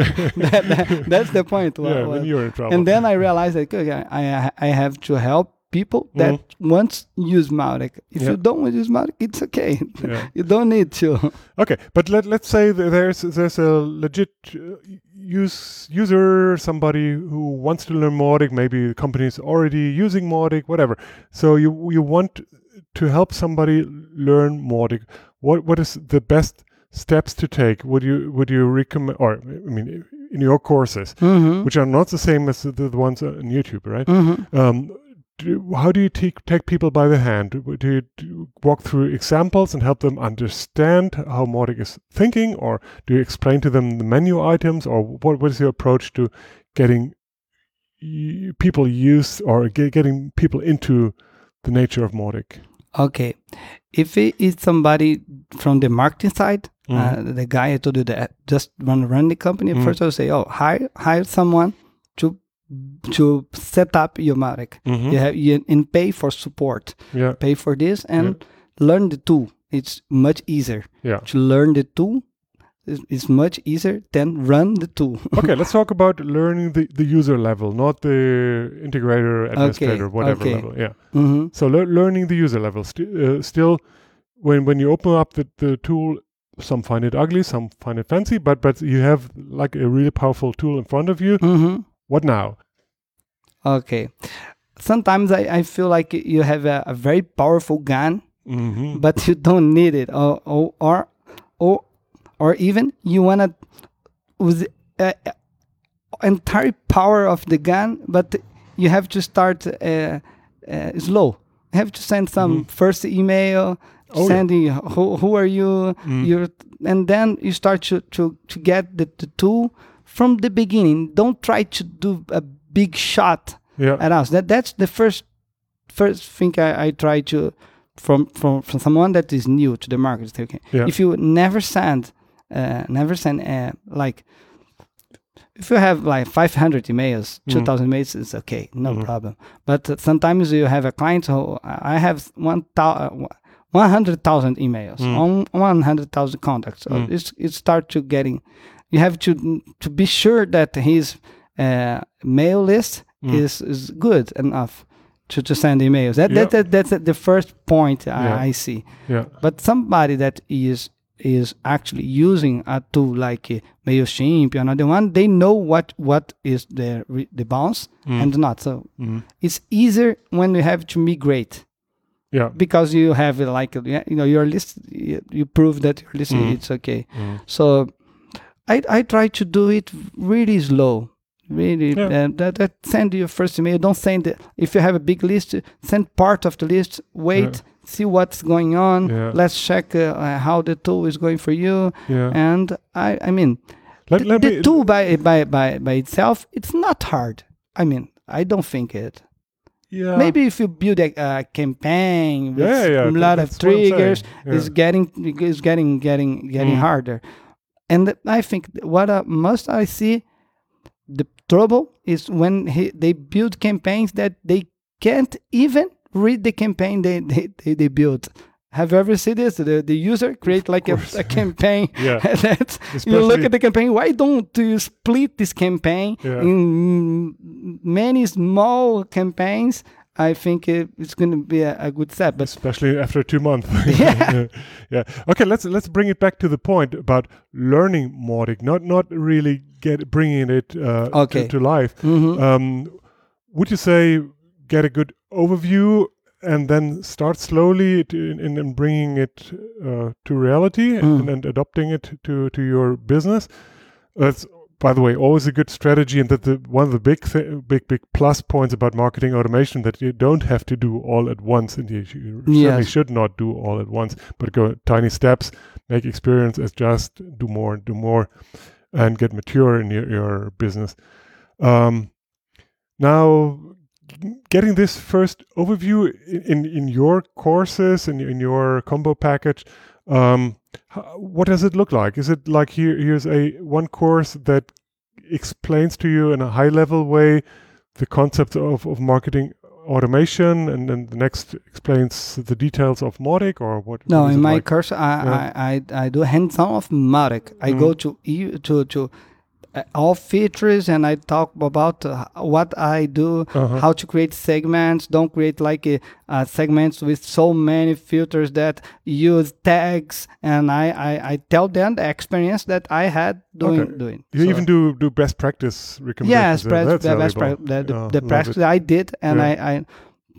that, that, that's the point. yeah, Well, then you're in trouble. and then I realized that okay, I I have to help people that once use Mautic. If Mm-hmm. Yeah. you don't want to use Mautic, it's okay. Yeah. (laughs) you don't need to. Okay, but let let's say there's there's a legit uh, use user, somebody who wants to learn Mautic. Maybe the company is already using Mautic, whatever. So you you want to help somebody learn Mautic. What what is the best steps to take? Would you would you recommend? Or I mean, in your courses, Mm-hmm. which are not the same as the, the ones on YouTube, right? Mm-hmm. um, do, how do you take take people by the hand? Do you, do you walk through examples and help them understand how Mautic is thinking, or do you explain to them the menu items, or what, what is your approach to getting people used or getting people into the nature of Mautic? Okay. If it is somebody from the marketing side, Mhm. uh, the guy I told you that just run run the company, Mhm. first I'll say, oh, hire hire someone to set up your Matic. Mhm. You have you, and pay for support, Yeah. pay for this, and learn the tool. It's much easier Yeah. to learn the tool. Is is much easier than run the tool. (laughs) okay, let's talk about learning the, the user level, not the integrator, administrator, whatever okay. level. Yeah. hmm So lear learning the user level. St- uh, still, when when you open up the, the tool, some find it ugly, some find it fancy, but but you have like a really powerful tool in front of you. hmm What now? Okay. Sometimes I, I feel like you have a, a very powerful gun, Mm-hmm. but you don't need it, or or or or, or even you wanna with uh, uh, entire power of the gun, but you have to start uh, uh, slow. You have to send some first email, Oh, yeah. who who are you, Mm. you're, and then you start to to to get the, the tool from the beginning. Don't try to do a big shot Yeah. at us. That that's the first first thing I, I try to from from from someone that is new to the market. Okay, Yeah. if you never send uh, never send uh, like if you have like 500 emails, Mm. 2000 emails is okay, no Mhm. problem. But uh, sometimes you have a client who I have one thou- uh, 100,000 emails Mm. on 100,000 contacts. So Mm. it's it starts to getting. You have to to be sure that his uh, mail list Mm. is is good enough to, to send emails. That, Yeah. that, that that's the first point Yeah. I, I see. Yeah. But somebody that is is actually using a tool like uh, Mailchimp, another one, they know what what is the the bounce Mm. and not. So Mm. it's easier when you have to migrate Yeah. because you have like yeah, you know your list. You, you prove that your list Mm. it's okay. Mm. So I I try to do it really slow. Really, Yeah. uh, that, that send your first email. Don't send it. If you have a big list, send part of the list. Wait, Yeah. see what's going on. Yeah. Let's check uh, uh, how the tool is going for you. Yeah. And I, I mean, Let, the, let the me, tool by, by by by itself, it's not hard. I mean, I don't think it. yeah. Maybe if you build a, campaign with a lot of triggers, it's getting it's getting getting getting Mm. harder. And I think what uh, most I see the trouble is when he, they build campaigns that they can't even read the campaign they they, they, they built. Have you ever seen this? The, the user create like a, a campaign (laughs) Yeah. (laughs) that you look at the campaign. Why don't you split this campaign Yeah. in many small campaigns? I think it, it's going to be a, a good step. But especially after two months. (laughs) (laughs) Yeah. yeah. Okay. Let's let's bring it back to the point about learning Mautic, not not really get bringing it uh, Okay. to, to life. Mhm. Um, would you say get a good overview and then start slowly to, in, in bringing it uh, to reality Mm. and, and adopting it to to your business? That's by the way always a good strategy, and that the one of the big th- big big plus points about marketing automation that you don't have to do all at once, and you, you certainly should not do all at once, but go tiny steps, make experience as just do more, do more, and get mature in your, your business. Um, now, getting this first overview in, in, in your courses and in, your combo package, um, what does it look like? Is it like here? Here's a one course that explains to you in a high level way the concept of, of marketing automation, and then the next explains the details of Mautic, or what? No, in my like? course, I, Yeah. I, I, I do hands-on of Mautic. I go to e- to to uh, all features and I talk about uh, what I do, Uh-huh. how to create segments. Don't create like uh, uh, segments with so many filters that use tags. And I, I, I tell them the experience that I had doing Okay. doing. You So- even do do best practice recommendations. Yes, That's the best pra- the, the, Yeah, the practice. I did, and Yeah. I, I,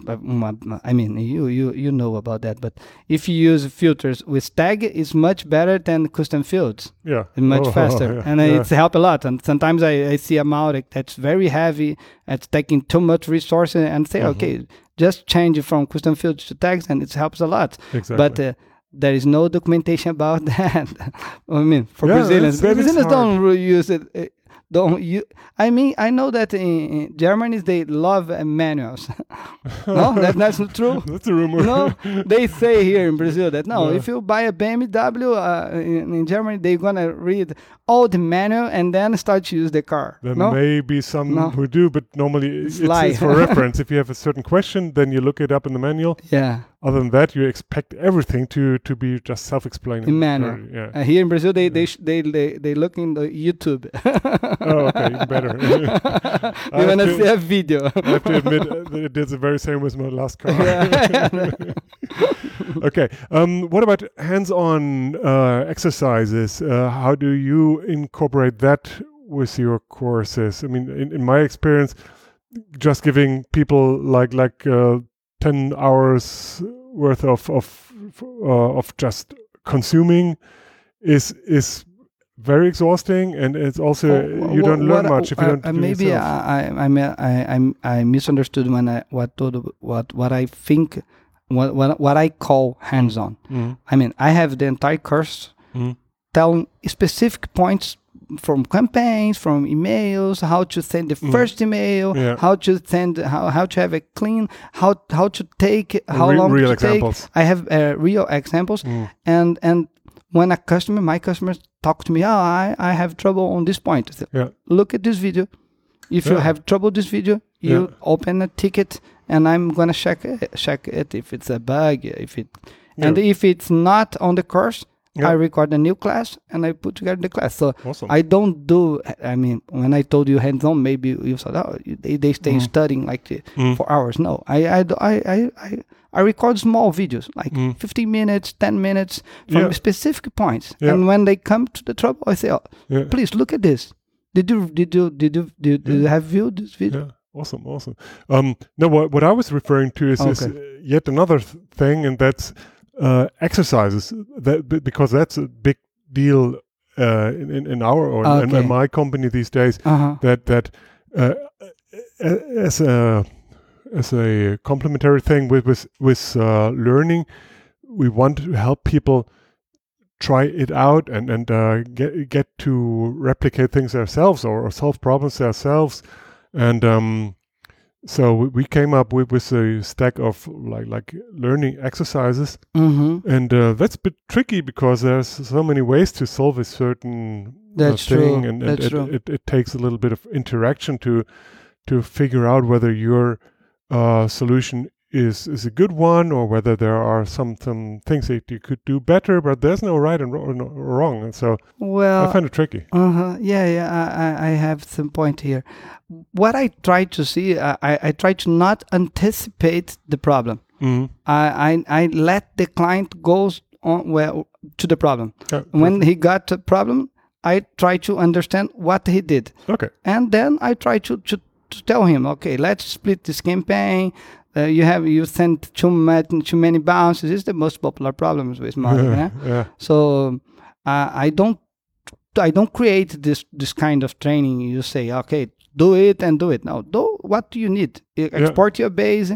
I mean, you, you, you know about that. But if you use filters with tag, it's much better than custom fields. Yeah, It's much Oh, (laughs) faster, yeah, and yeah. it's help a lot. And sometimes I, I see a Mautic that's very heavy, it's taking too much resources, and say, Mhm. okay, just change it from custom fields to tags, and it helps a lot. exactly. But uh, there is no documentation (laughs) about that. (laughs) I mean, for Yeah, Brazilians, it's- it is Brazilians don't really use it. Don't you i mean i know that in, in germany they love manuals (laughs) no that, that's not true (laughs) That's a rumor. no they say here in brazil that no Yeah. if you buy a bmw uh, in, in germany they're gonna read all the manual and then start to use the car There no may be some No. who do, but normally it's, lie. it's for (laughs) reference. If you have a certain question, then you look it up in the manual. yeah Other than that, you expect everything to to be just self-explaining. In manual. Or- Yeah. uh, here in brazil they they, sh- they they they look in the youtube (laughs) oh, okay, better. (laughs) (laughs) they wanna see a video I have to admit uh, it did the very same with my last car. Yeah. okay. Um, what about hands-on uh, exercises? Uh, how do you incorporate that with your courses? I mean, in, in my experience, just giving people like like uh, ten hours worth of of uh, of just consuming is is very exhausting, and it's also Oh, you don't learn much if you uh, don't. uh, do maybe yourself. I, I, I, I, I, I misunderstood when I what what what I think what what, what I call hands-on. Mhm. I mean, I have the entire course Mhm. telling specific points from campaigns, from emails, how to send the Mhm. first email, Yeah. how to send, how, how to have a clean, how how to take, how Re- long real to examples. take. I have uh, real examples, Mm. and and when a customer, my customers talk to me, oh, I, I have trouble on this point. Say, Yeah. Look at this video. If you have trouble this video, you Yeah. open a ticket, and I'm gonna check it, check it if it's a bug, if it, Yeah. and if it's not on the course, Yeah. I record a new class and I put together the class. So Awesome. I don't do. I mean, when I told you hands-on, maybe you thought, oh, they, they stay Mhm. studying like Mm. for hours. No, I I, I I I record small videos, like Mm. 15 minutes, 10 minutes from Yeah. specific points. Yeah. And when they come to the trouble, I say, oh, Yeah. please look at this. Did you did you did you did, did you have viewed this video? Awesome, awesome. Um, no, what what I was referring to is, is Okay. uh, yet another th- thing, and that's uh, exercises. That be- because that's a big deal uh, in, in our or in, in my company these days. Uh huh. That that uh, as a as a complementary thing with with with uh, learning, we want to help people try it out and and uh, get get to replicate things ourselves or, or solve problems ourselves and um so we, came up with with a stack of like like learning exercises Mm-hmm. and uh, that's a bit tricky because there's so many ways to solve a certain uh, thing true, and, and that's it, true. It, it takes a little bit of interaction to to figure out whether your uh, solution is is a good one or whether there are some some things that you could do better but there's no right and wrong and so I find it tricky Uh huh. Yeah, yeah. I, I, have some point here. What I try to see, I, I try to not anticipate the problem. mm I, I, I let the client go on well to the problem. Yeah, When he got the problem, I try to understand what he did, okay and then I try to to, to tell him, okay, let's split this campaign. Uh, you have you sent too much too many bounces. It's the most popular problems with money. eh? yeah So uh, I don't I don't create this this kind of training. You say, okay, do it and do it. Now do what do you need? Export your base.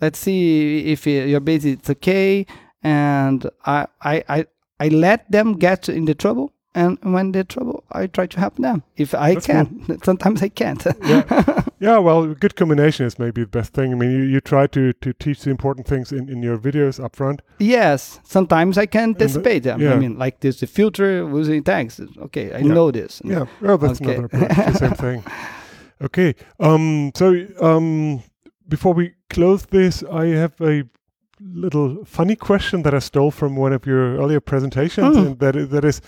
Let's see if your base is okay. And I I I, I let them get in the trouble. And when they're trouble, I try to help them if I That's can. Sometimes I can't. yeah (laughs) yeah well good combination is maybe the best thing i mean you, you try to to teach the important things in in your videos up front yes, sometimes I can the- anticipate them. I mean, like this, the filter using tags. Okay, I Yeah. know this. Yeah, well, that's Okay. another approach. the same (laughs) thing. Okay. Um. So, um, before we close this, I have a little funny question that I stole from one of your earlier presentations, Hmm. and that is, that is,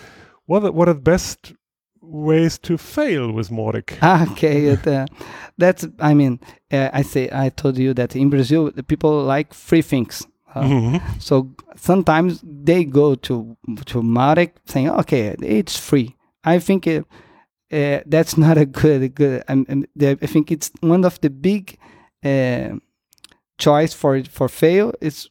what are, what are the best ways to fail with Mautic? (laughs) okay it, uh, that's i mean uh, i say i told you that in brazil the people like free things uh, Mhm. so sometimes they go to to Mautic saying okay it's free i think uh, uh, that's not a good good um, um, the, i think it's one of the big uh, choice for for fail is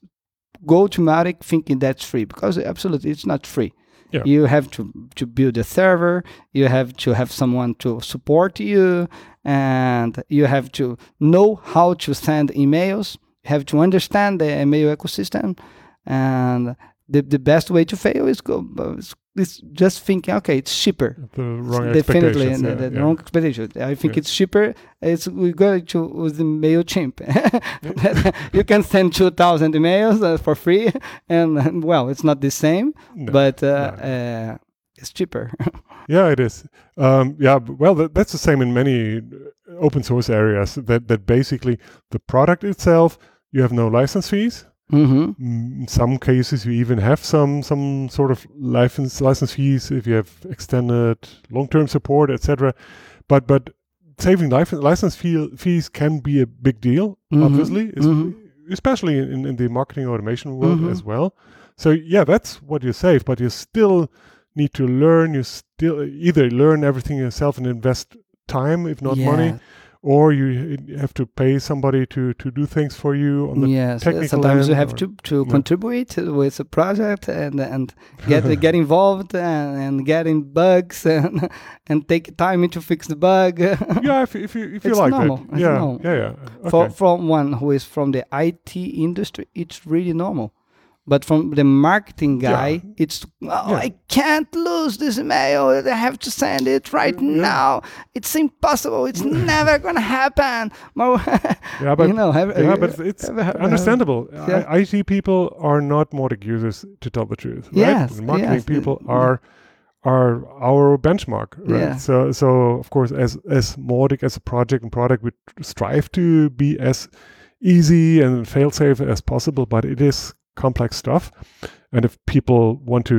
go to Mautic thinking that's free because absolutely it's not free Yeah. you have to to build a server you have to have someone to support you and you have to know how to send emails you have to understand the email ecosystem and the, the best way to fail is go is, it's just thinking, okay, it's cheaper. The wrong Definitely, expectations. the, yeah, the yeah. wrong expectation. I think Yeah. it's cheaper. It's we go to with the Mailchimp. (laughs) You can send two thousand emails uh, for free, and, and, well, it's not the same, No. but uh, uh, it's cheaper. (laughs) Yeah, it is. Um, yeah, well, that, that's the same in many uh, open source areas. That that basically the product itself, you have no license fees. Hmm Mm, In some cases, you even have some some sort of license license fees if you have extended long term support, etc. But but saving license license fee, fees can be a big deal, Mhm, obviously, mhm. especially in, in the marketing automation world Mhm. as well. So yeah, that's what you save, but you still need to learn. You still either learn everything yourself and invest time, if not money, Yeah. Or you have to pay somebody to to do things for you on the yes, technical sometimes you have or- to, to yeah. contribute with the project and and (laughs) get get involved and, and get in bugs and and take time to fix the bug. (laughs) yeah, if, if you if you It's like normal. that, It's yeah, normal. yeah, yeah. Okay. For, from one who is from the IT industry, it's really normal. But from the marketing Yeah. guy, it's oh, Yeah. I can't lose this mail. I have to send it right Yeah. now. It's impossible. It's (laughs) never gonna happen. (laughs) Yeah, but you know, have, yeah, but it's have- understandable. Yeah. I, IT people are not Mautic users, to tell the truth. Right? Yes, marketing yes. people Mm. are are our benchmark, right? Yeah. So so of course, as as Mautic as a project and product, we strive to be as easy and fail safe as possible, but it is complex stuff. And if people want to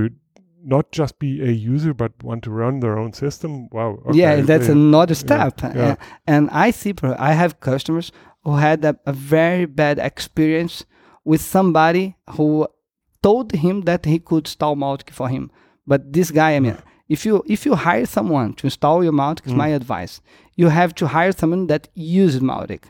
not just be a user but want to run their own system, wow. yeah, that's they- another step. yeah. Uh, And I see, I have customers who had a, a very bad experience with somebody who told him that he could install Mautic for him. But this guy, I mean, if you if you hire someone to install your Mautic, Mm. is my advice, you have to hire someone that uses Mautic,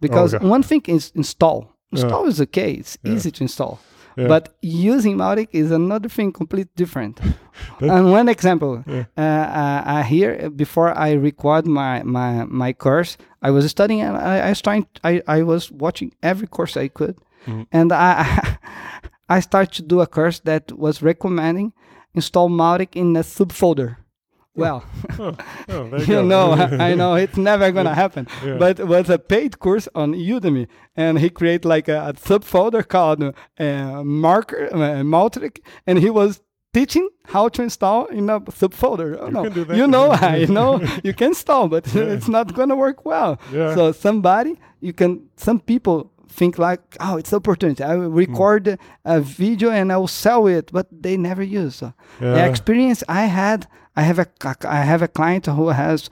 because Okay. one thing is install. Install is okay; it's easy to install. Yeah. But using Mautic is another thing completely different. (laughs) And one example, Yeah. uh, uh, uh, here before I record my my my course, I was studying and I, I was trying. I, I was watching every course I could, Mhm. and I (laughs) I started to do a course that was recommending install Mautic in a subfolder. Well, Oh, oh, there you (laughs) know, I (laughs) I know it's never gonna happen. Yeah. But it was a paid course on Udemy, and he created like a, a subfolder called uh, Marker uh, Mautic, and he was teaching how to install in a subfolder. Oh, You no, can do that. you know, (laughs) I know you can install, but Yeah. it's not gonna work well. Yeah. So somebody, you can. Some people think like, oh, it's opportunity. I will record a video and I will sell it, but they never use. So the experience I had, I have a I have a client who has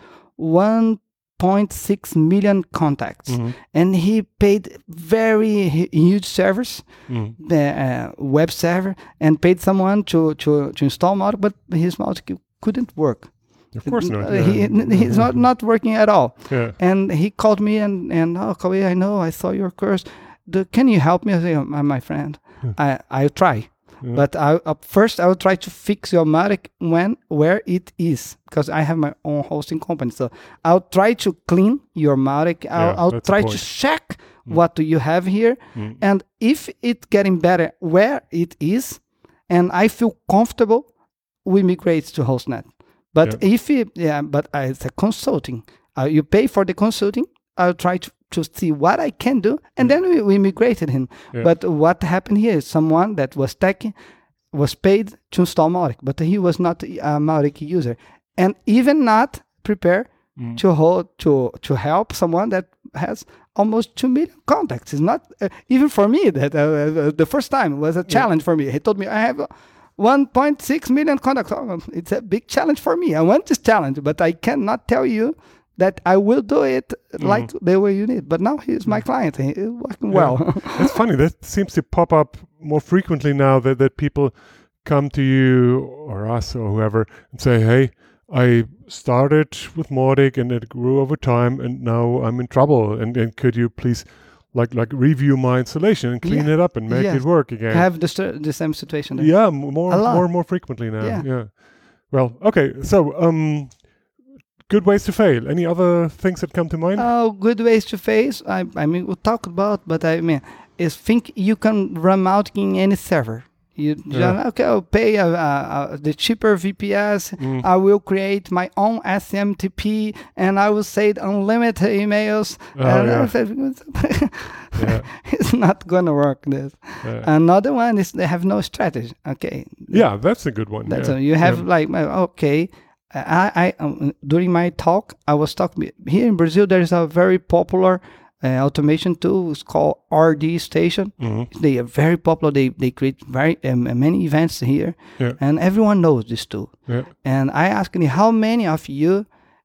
1.6 million contacts, Mhm. and he paid very huge servers, Mm. the uh, web server, and paid someone to to to install Mautic, but his Mautic couldn't work. Of course not. Uh, yeah. he, he's not not working at all. Yeah. And he called me and and oh, Kauê, I know I saw your course. The, can you help me? I say, "Oh, my friend, I I'll try. Yeah. But I, uh, first, I will try to fix your Mautic when where it is because I have my own hosting company. So I'll try to clean your Mautic. I'll, Yeah, I'll try to check what do you have here, Mm. and if it getting better where it is, and I feel comfortable, we migrate to HostNet. But Yeah. if it, yeah, but it's a consulting. Uh, you pay for the consulting. I'll try to, to see what I can do, and then we, we migrated him. Mm. Yeah. But what happened here is someone that was techie was paid to install Mautic, but he was not a Mautic user, and even not prepared Mm. to hold to to help someone that has almost two million contacts. It's not uh, even for me that uh, uh, the first time was a challenge for me. He told me I have. 1.6 million contacts. Oh, it's a big challenge for me. I want this challenge, but I cannot tell you that I will do it mm-hmm. like the way you need. But now he's my mm. client. He is working well. (laughs) it's funny that seems to pop up more frequently now that, that people come to you or us or whoever and say hey i started with Mautic and it grew over time and now i'm in trouble and, and could you please like like review my installation and clean Yeah. it up and make Yeah. it work again have the, the same situation. there. yeah more more and more frequently now Yeah. yeah well okay so um good ways to fail any other things that come to mind Oh, good ways to face. I, I mean, we'll talk about, but I mean, is think you can run out in any server. You just, Yeah. okay, I'll pay uh, uh, the cheaper VPS. Mm. I will create my own SMTP and I will send unlimited emails. Oh, yeah. (laughs) Yeah. (laughs) it's not going to work. This. Another one is they have no strategy. Okay. Yeah, that's a good one. That's a, you have like uh, okay. I, I um, during my talk I was talking here in Brazil. There is a very popular uh, automation tool. It's called RD Station. Mhm. They are very popular. They they create very um, many events here, Yeah. and everyone knows this tool. Yeah. And I asked me how many of you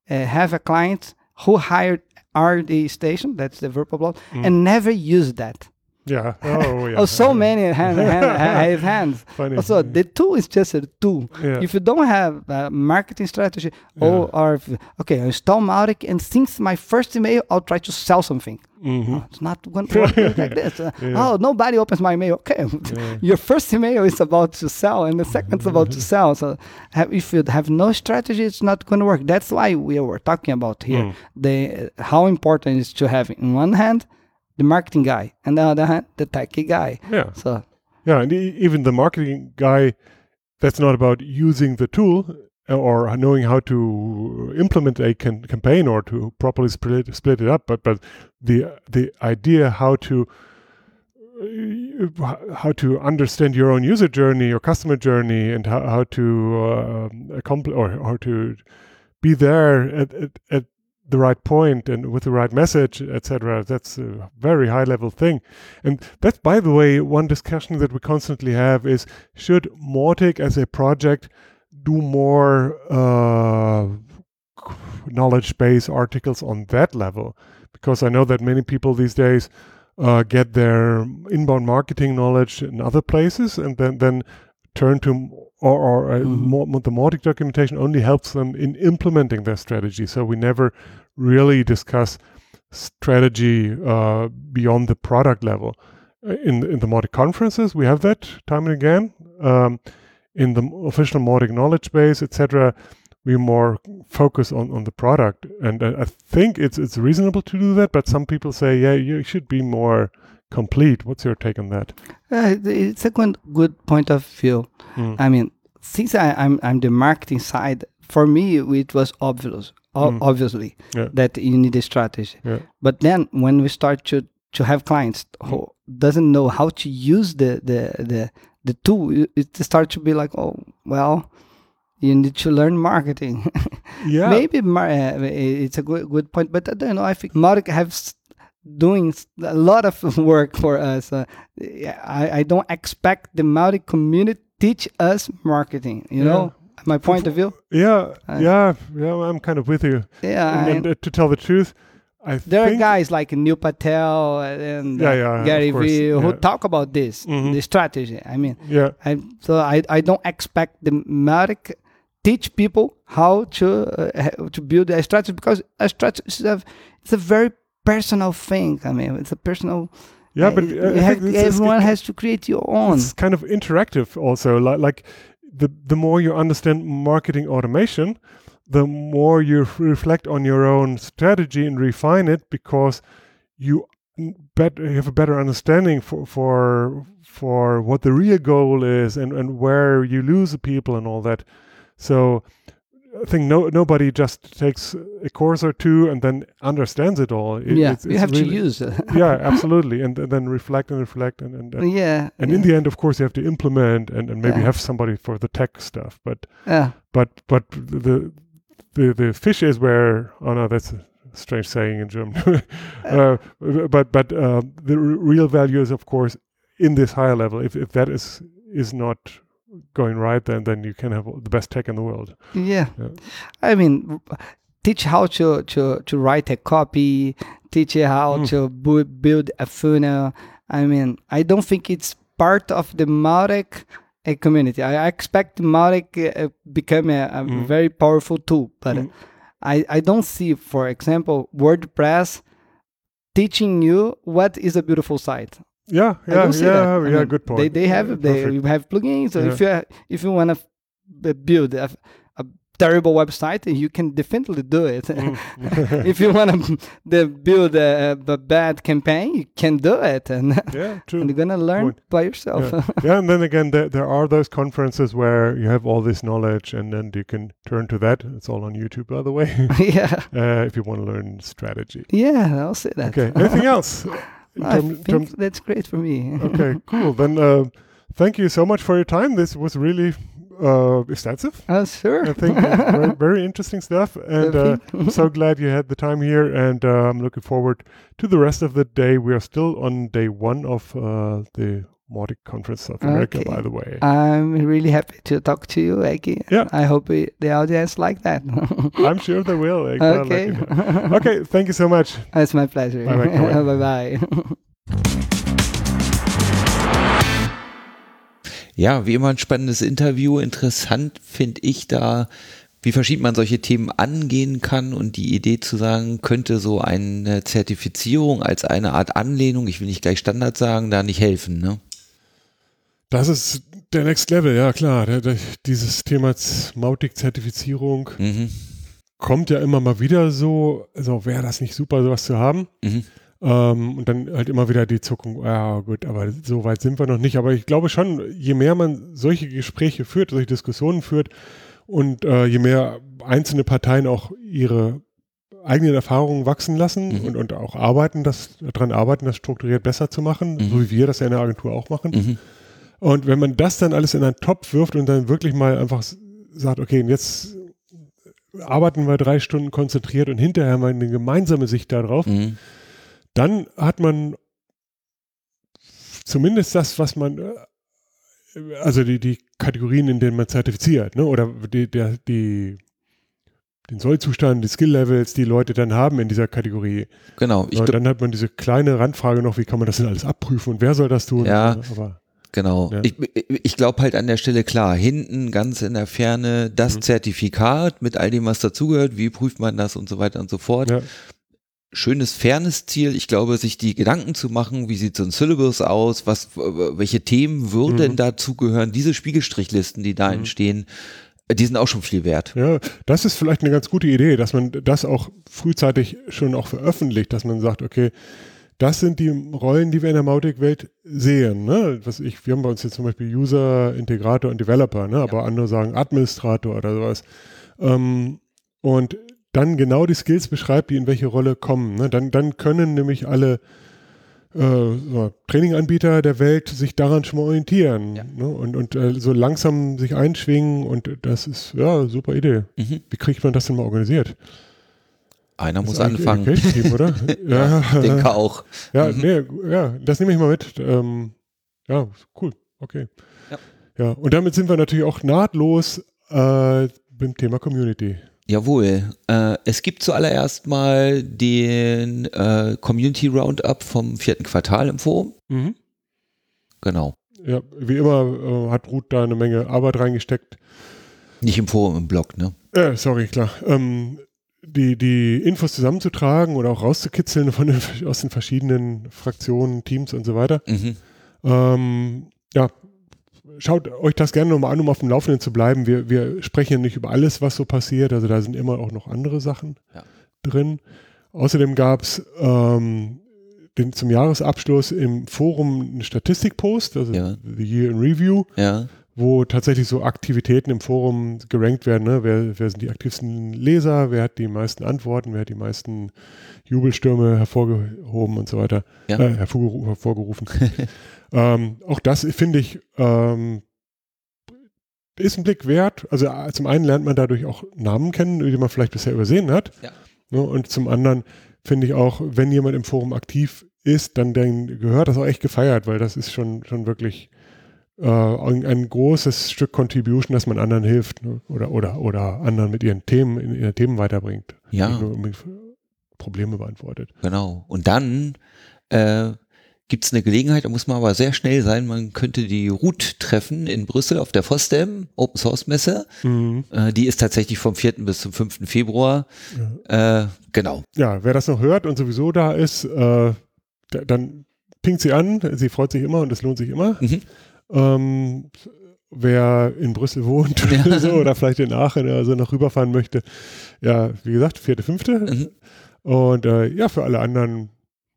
uh, have a client who hired RD Station. That's the verbal block, and never used that. Yeah. Oh, (laughs) yeah. Oh, so many hand, hand, have hands. (laughs) Funny. So the tool is just a tool. Yeah. If you don't have a marketing strategy, or, or if, okay, I install Mautic, and since my first email, I'll try to sell something. Mhm. Oh, it's not going to work like (laughs) this. Uh, Yeah. Oh, nobody opens my mail. Okay, Yeah. your first email is about to sell, and the second is about to sell. So have, if you have no strategy, it's not going to work. That's why we were talking about here Mm. the how important it is to have in one hand the marketing guy, and the other hand the techie guy. Yeah. So Yeah, and e- even the marketing guy, that's not about using the tool uh, or knowing how to implement a can- campaign or to properly split split it up, but but the the idea how to uh, how to understand your own user journey, your customer journey, and how, how to uh, accomplish or how to be there at, at, at the right point and with the right message, etc. That's a very high level thing. And that's, by the way, one discussion that we constantly have is should Mautic as a project do more uh, knowledge base articles on that level? Because I know that many people these days uh, get their inbound marketing knowledge in other places and then, then turn to or, or uh, Mhm. more, the Mautic documentation only helps them in implementing their strategy. So we never really discuss strategy uh, beyond the product level. Uh, In in the Mautic conferences, we have that time and again. Um, in the official Mautic knowledge base, etc., we more focus on, on the product, and uh, I think it's it's reasonable to do that. But some people say, yeah, you should be more complete. What's your take on that? uh, it's a good, good point of view. Mm. I mean, since I, I'm I'm the marketing side, for me it was obvious, o- Mm. obviously Yeah. that you need a strategy. Yeah. But then when we start to to have clients who doesn't know how to use the the the the tool, it- starts to be like, oh well, you need to learn marketing. (laughs) Yeah, Maybe mar- uh, it's a good good point, but I don't know. I think Mautic have s- doing a lot of (laughs) work for us. Uh, I I don't expect the Mautic community teach us marketing. You Yeah. know my point of view. yeah, Uh, yeah, yeah. I'm kind of with you. Yeah, and, and, uh, to tell the truth, I there are guys like Neil Patel and Yeah, uh, yeah, Gary course, Vee who talk about this, Mhm. the strategy. I mean, Yeah, I, so I, I don't expect the Mautic teach people how to uh, to build a strategy because a strategy is a, it's a very personal thing. I mean, it's a personal. yeah, uh, but have- think this is- everyone has to create your own. it's kind of interactive also like like the the more you understand marketing automation the more you reflect on your own strategy and refine it because you n- bet you have a better understanding for for for what the real goal is and and where you lose the people and all that so I think no nobody just takes a course or two and then understands it all. It- yeah, it's- you have really- to use. it. (laughs) yeah, (laughs) absolutely, and, and then reflect and reflect and and, and yeah, and yeah, in the end, of course, you have to implement and, and maybe Yeah. have somebody for the tech stuff. But yeah. but but the the the fish is where oh no, that's a strange saying in German. (laughs) uh, but but uh, the r- real value is of course in this higher level. If if that is is not going right, then then you can have the best tech in the world. Yeah. Yeah. I mean, teach how to, to, to write a copy, teach you how Mm. to bu- build a funnel. I mean, I don't think it's part of the Mautic uh, community. I expect Mautic uh, become a, a Mm. very powerful tool, but Mm. I, I don't see, for example, WordPress teaching you what is a beautiful site. Yeah, yeah, yeah, yeah. mean, good point. They they have they perfect. you have plugins. So if you if you want to build a, a terrible website, you can definitely do it. (laughs) if you want to build a, a, bad campaign, you can do it, and, yeah, (laughs) true. and you're gonna learn Point. by yourself. Yeah. yeah, and then again, there, there are those conferences where you have all this knowledge, and then you can turn to that. It's all on YouTube, by the way. (laughs) yeah. Uh, if you want to learn strategy. Yeah, I'll say that. Okay. Anything else? I term, think term, that's great for me. okay, (laughs) cool. Then uh, thank you so much for your time. This was really uh, extensive. Uh, sure. I think (laughs) very, very, interesting stuff, and uh, I'm so glad you had the time here. And uh, I'm looking forward to the rest of the day. We are still on day one of uh, the Mautic Conference South America, okay. by the way. I'm really happy to talk to you, Eki. Yeah. I hope the audience like that. (laughs) I'm sure they will. Eki. Okay. okay. Thank you so much. It's my pleasure. Bye (laughs) bye. Ja, wie immer ein spannendes Interview. Interessant finde ich da, wie verschieden man solche Themen angehen kann und die Idee zu sagen, könnte so eine Zertifizierung als eine Art Anlehnung, ich will nicht gleich Standard sagen, da nicht helfen, ne? Das ist der Next Level, ja klar. Der, der, dieses Thema Mautic-Zertifizierung mhm. kommt ja immer mal wieder so, also wäre das nicht super, sowas zu haben. Mhm. Ähm, und dann halt immer wieder die Zuckung, ja gut, aber so weit sind wir noch nicht. Aber ich glaube schon, je mehr man solche Gespräche führt, solche Diskussionen führt und äh, je mehr einzelne Parteien auch ihre eigenen Erfahrungen wachsen lassen mhm. und, und auch arbeiten, das daran arbeiten, das strukturiert besser zu machen, mhm. so wie wir das ja in der Agentur auch machen. Und wenn man das dann alles in einen Topf wirft und dann wirklich mal einfach sagt, okay, jetzt arbeiten wir drei Stunden konzentriert und hinterher wir eine gemeinsame Sicht darauf, mhm dann hat man zumindest das, was man, äh, also die, die Kategorien, in denen man zertifiziert, ne? oder die, der, die, den Sollzustand, die Skill-Levels, die Leute dann haben in dieser Kategorie. Genau. und dann hat man diese kleine Randfrage noch, wie kann man das denn alles abprüfen und wer soll das tun? Ja, aber, genau. Ja. Ich, ich glaube halt an der Stelle klar, hinten ganz in der Ferne das mhm. Zertifikat mit all dem, was dazugehört, wie prüft man das und so weiter und so fort. Ja schönes Fairness-Ziel. Ich glaube, sich die Gedanken zu machen, wie sieht so ein Syllabus aus, was, welche Themen würden mhm. dazugehören, diese Spiegelstrichlisten, die da mhm. entstehen, die sind auch schon viel wert. Ja, das ist vielleicht eine ganz gute Idee, dass man das auch frühzeitig schon auch veröffentlicht, dass man sagt, okay, das sind die Rollen, die wir in der Mautic-Welt sehen. Ne? Was ich, wir haben bei uns jetzt zum Beispiel User, Integrator und Developer, ne? aber ja. andere sagen Administrator oder sowas. Ähm, und dann genau die Skills beschreibt, die in welche Rolle kommen. Ne? Dann, dann können nämlich alle äh, Traininganbieter der Welt sich daran schon mal orientieren ja. ne? und, und äh, so langsam sich einschwingen und das ist ja super Idee. Mhm. Wie kriegt man das denn mal organisiert? Einer das muss anfangen. Team, oder? (laughs) ja, ja, denke auch. Ja, mhm. nee, ja, das nehme ich mal mit. Ähm, ja, cool, okay. Ja. ja, und damit sind wir natürlich auch nahtlos äh, beim Thema Community. Jawohl. Äh, es gibt zuallererst mal den äh, Community Roundup vom vierten Quartal im Forum. Mhm. Genau. Ja, wie immer äh, hat Ruth da eine Menge Arbeit reingesteckt. Nicht im Forum, im Blog, ne? Äh, sorry, klar. Ähm, die, die Infos zusammenzutragen oder auch rauszukitzeln von den, (laughs) aus den verschiedenen Fraktionen, Teams und so weiter. Mhm. Ähm, ja, schaut euch das gerne nochmal an, um auf dem Laufenden zu bleiben. Wir, wir sprechen ja nicht über alles, was so passiert. Also da sind immer auch noch andere Sachen ja. drin. Außerdem gab es ähm, zum Jahresabschluss im Forum einen Statistikpost, also ja. The Year in Review, ja. Wo tatsächlich so Aktivitäten im Forum gerankt werden. Ne? Wer, wer sind die aktivsten Leser? Wer hat die meisten Antworten? Wer hat die meisten Jubelstürme hervorgehoben und so weiter? Ja. Äh, hervorgerufen. (laughs) Ähm, auch das finde ich ähm, ist ein Blick wert. Also äh, zum einen lernt man dadurch auch Namen kennen, die man vielleicht bisher übersehen hat. Ja. Ne, und zum anderen finde ich auch, wenn jemand im Forum aktiv ist, dann, dann gehört das auch echt gefeiert, weil das ist schon, schon wirklich äh, ein, ein, großes Stück Contribution, dass man anderen hilft ne? oder, oder, oder anderen mit ihren Themen, in ihren Themen weiterbringt. Ja. Probleme beantwortet. Genau. Und dann äh, gibt es eine Gelegenheit, da muss man aber sehr schnell sein. Man könnte die Ruth treffen in Brüssel auf der FOSDEM Open Source Messe. Mhm. Äh, die ist tatsächlich vom 4. bis zum 5. Februar. Ja. Äh, genau. Ja, wer das noch hört und sowieso da ist, äh, dann pingt sie an. Sie freut sich immer und es lohnt sich immer. Mhm. Ähm, wer in Brüssel wohnt Ja. (laughs) so, oder vielleicht in Aachen also noch rüberfahren möchte. Ja, wie gesagt, vierte, fünfte. Mhm. Und äh, ja, für alle anderen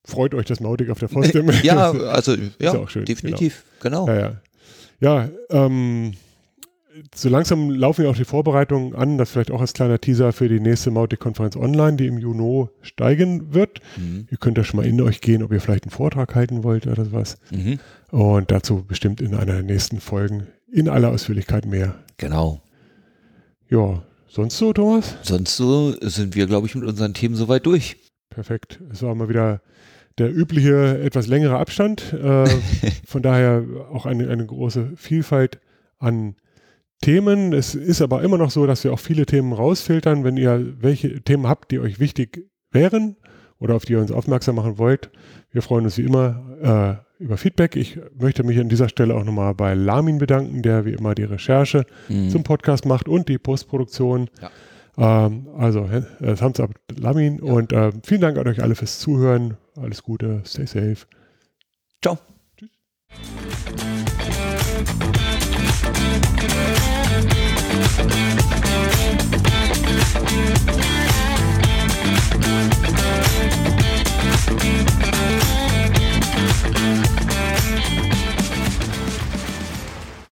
freut euch das Mautic auf der Post. (laughs) Ja, also ja, schön, definitiv, genau. Ja, ja. Ja, ähm, so langsam laufen ja auch die Vorbereitungen an, das vielleicht auch als kleiner Teaser für die nächste Mautic-Konferenz online, die im Juni steigen wird. Mhm. Ihr könnt da schon mal in euch gehen, ob ihr vielleicht einen Vortrag halten wollt oder sowas. Mhm. Und dazu bestimmt in einer der nächsten Folgen in aller Ausführlichkeit mehr. Genau. Ja, sonst so, Thomas? Sonst so sind wir, glaube ich, mit unseren Themen soweit durch. Perfekt. Es war mal wieder der übliche, etwas längere Abstand. Äh, (laughs) von daher auch eine, eine große Vielfalt an Themen. Es ist aber immer noch so, dass wir auch viele Themen rausfiltern. Wenn ihr welche Themen habt, die euch wichtig wären oder auf die ihr uns aufmerksam machen wollt, wir freuen uns wie immer äh, über Feedback. Ich möchte mich an dieser Stelle auch nochmal bei Lamin bedanken, der wie immer die Recherche Mhm. zum Podcast macht und die Postproduktion. Ja. Ähm, also äh, Thumbs up Lamin und äh, vielen Dank an euch alle fürs Zuhören. Alles Gute, stay safe. Ciao. Thank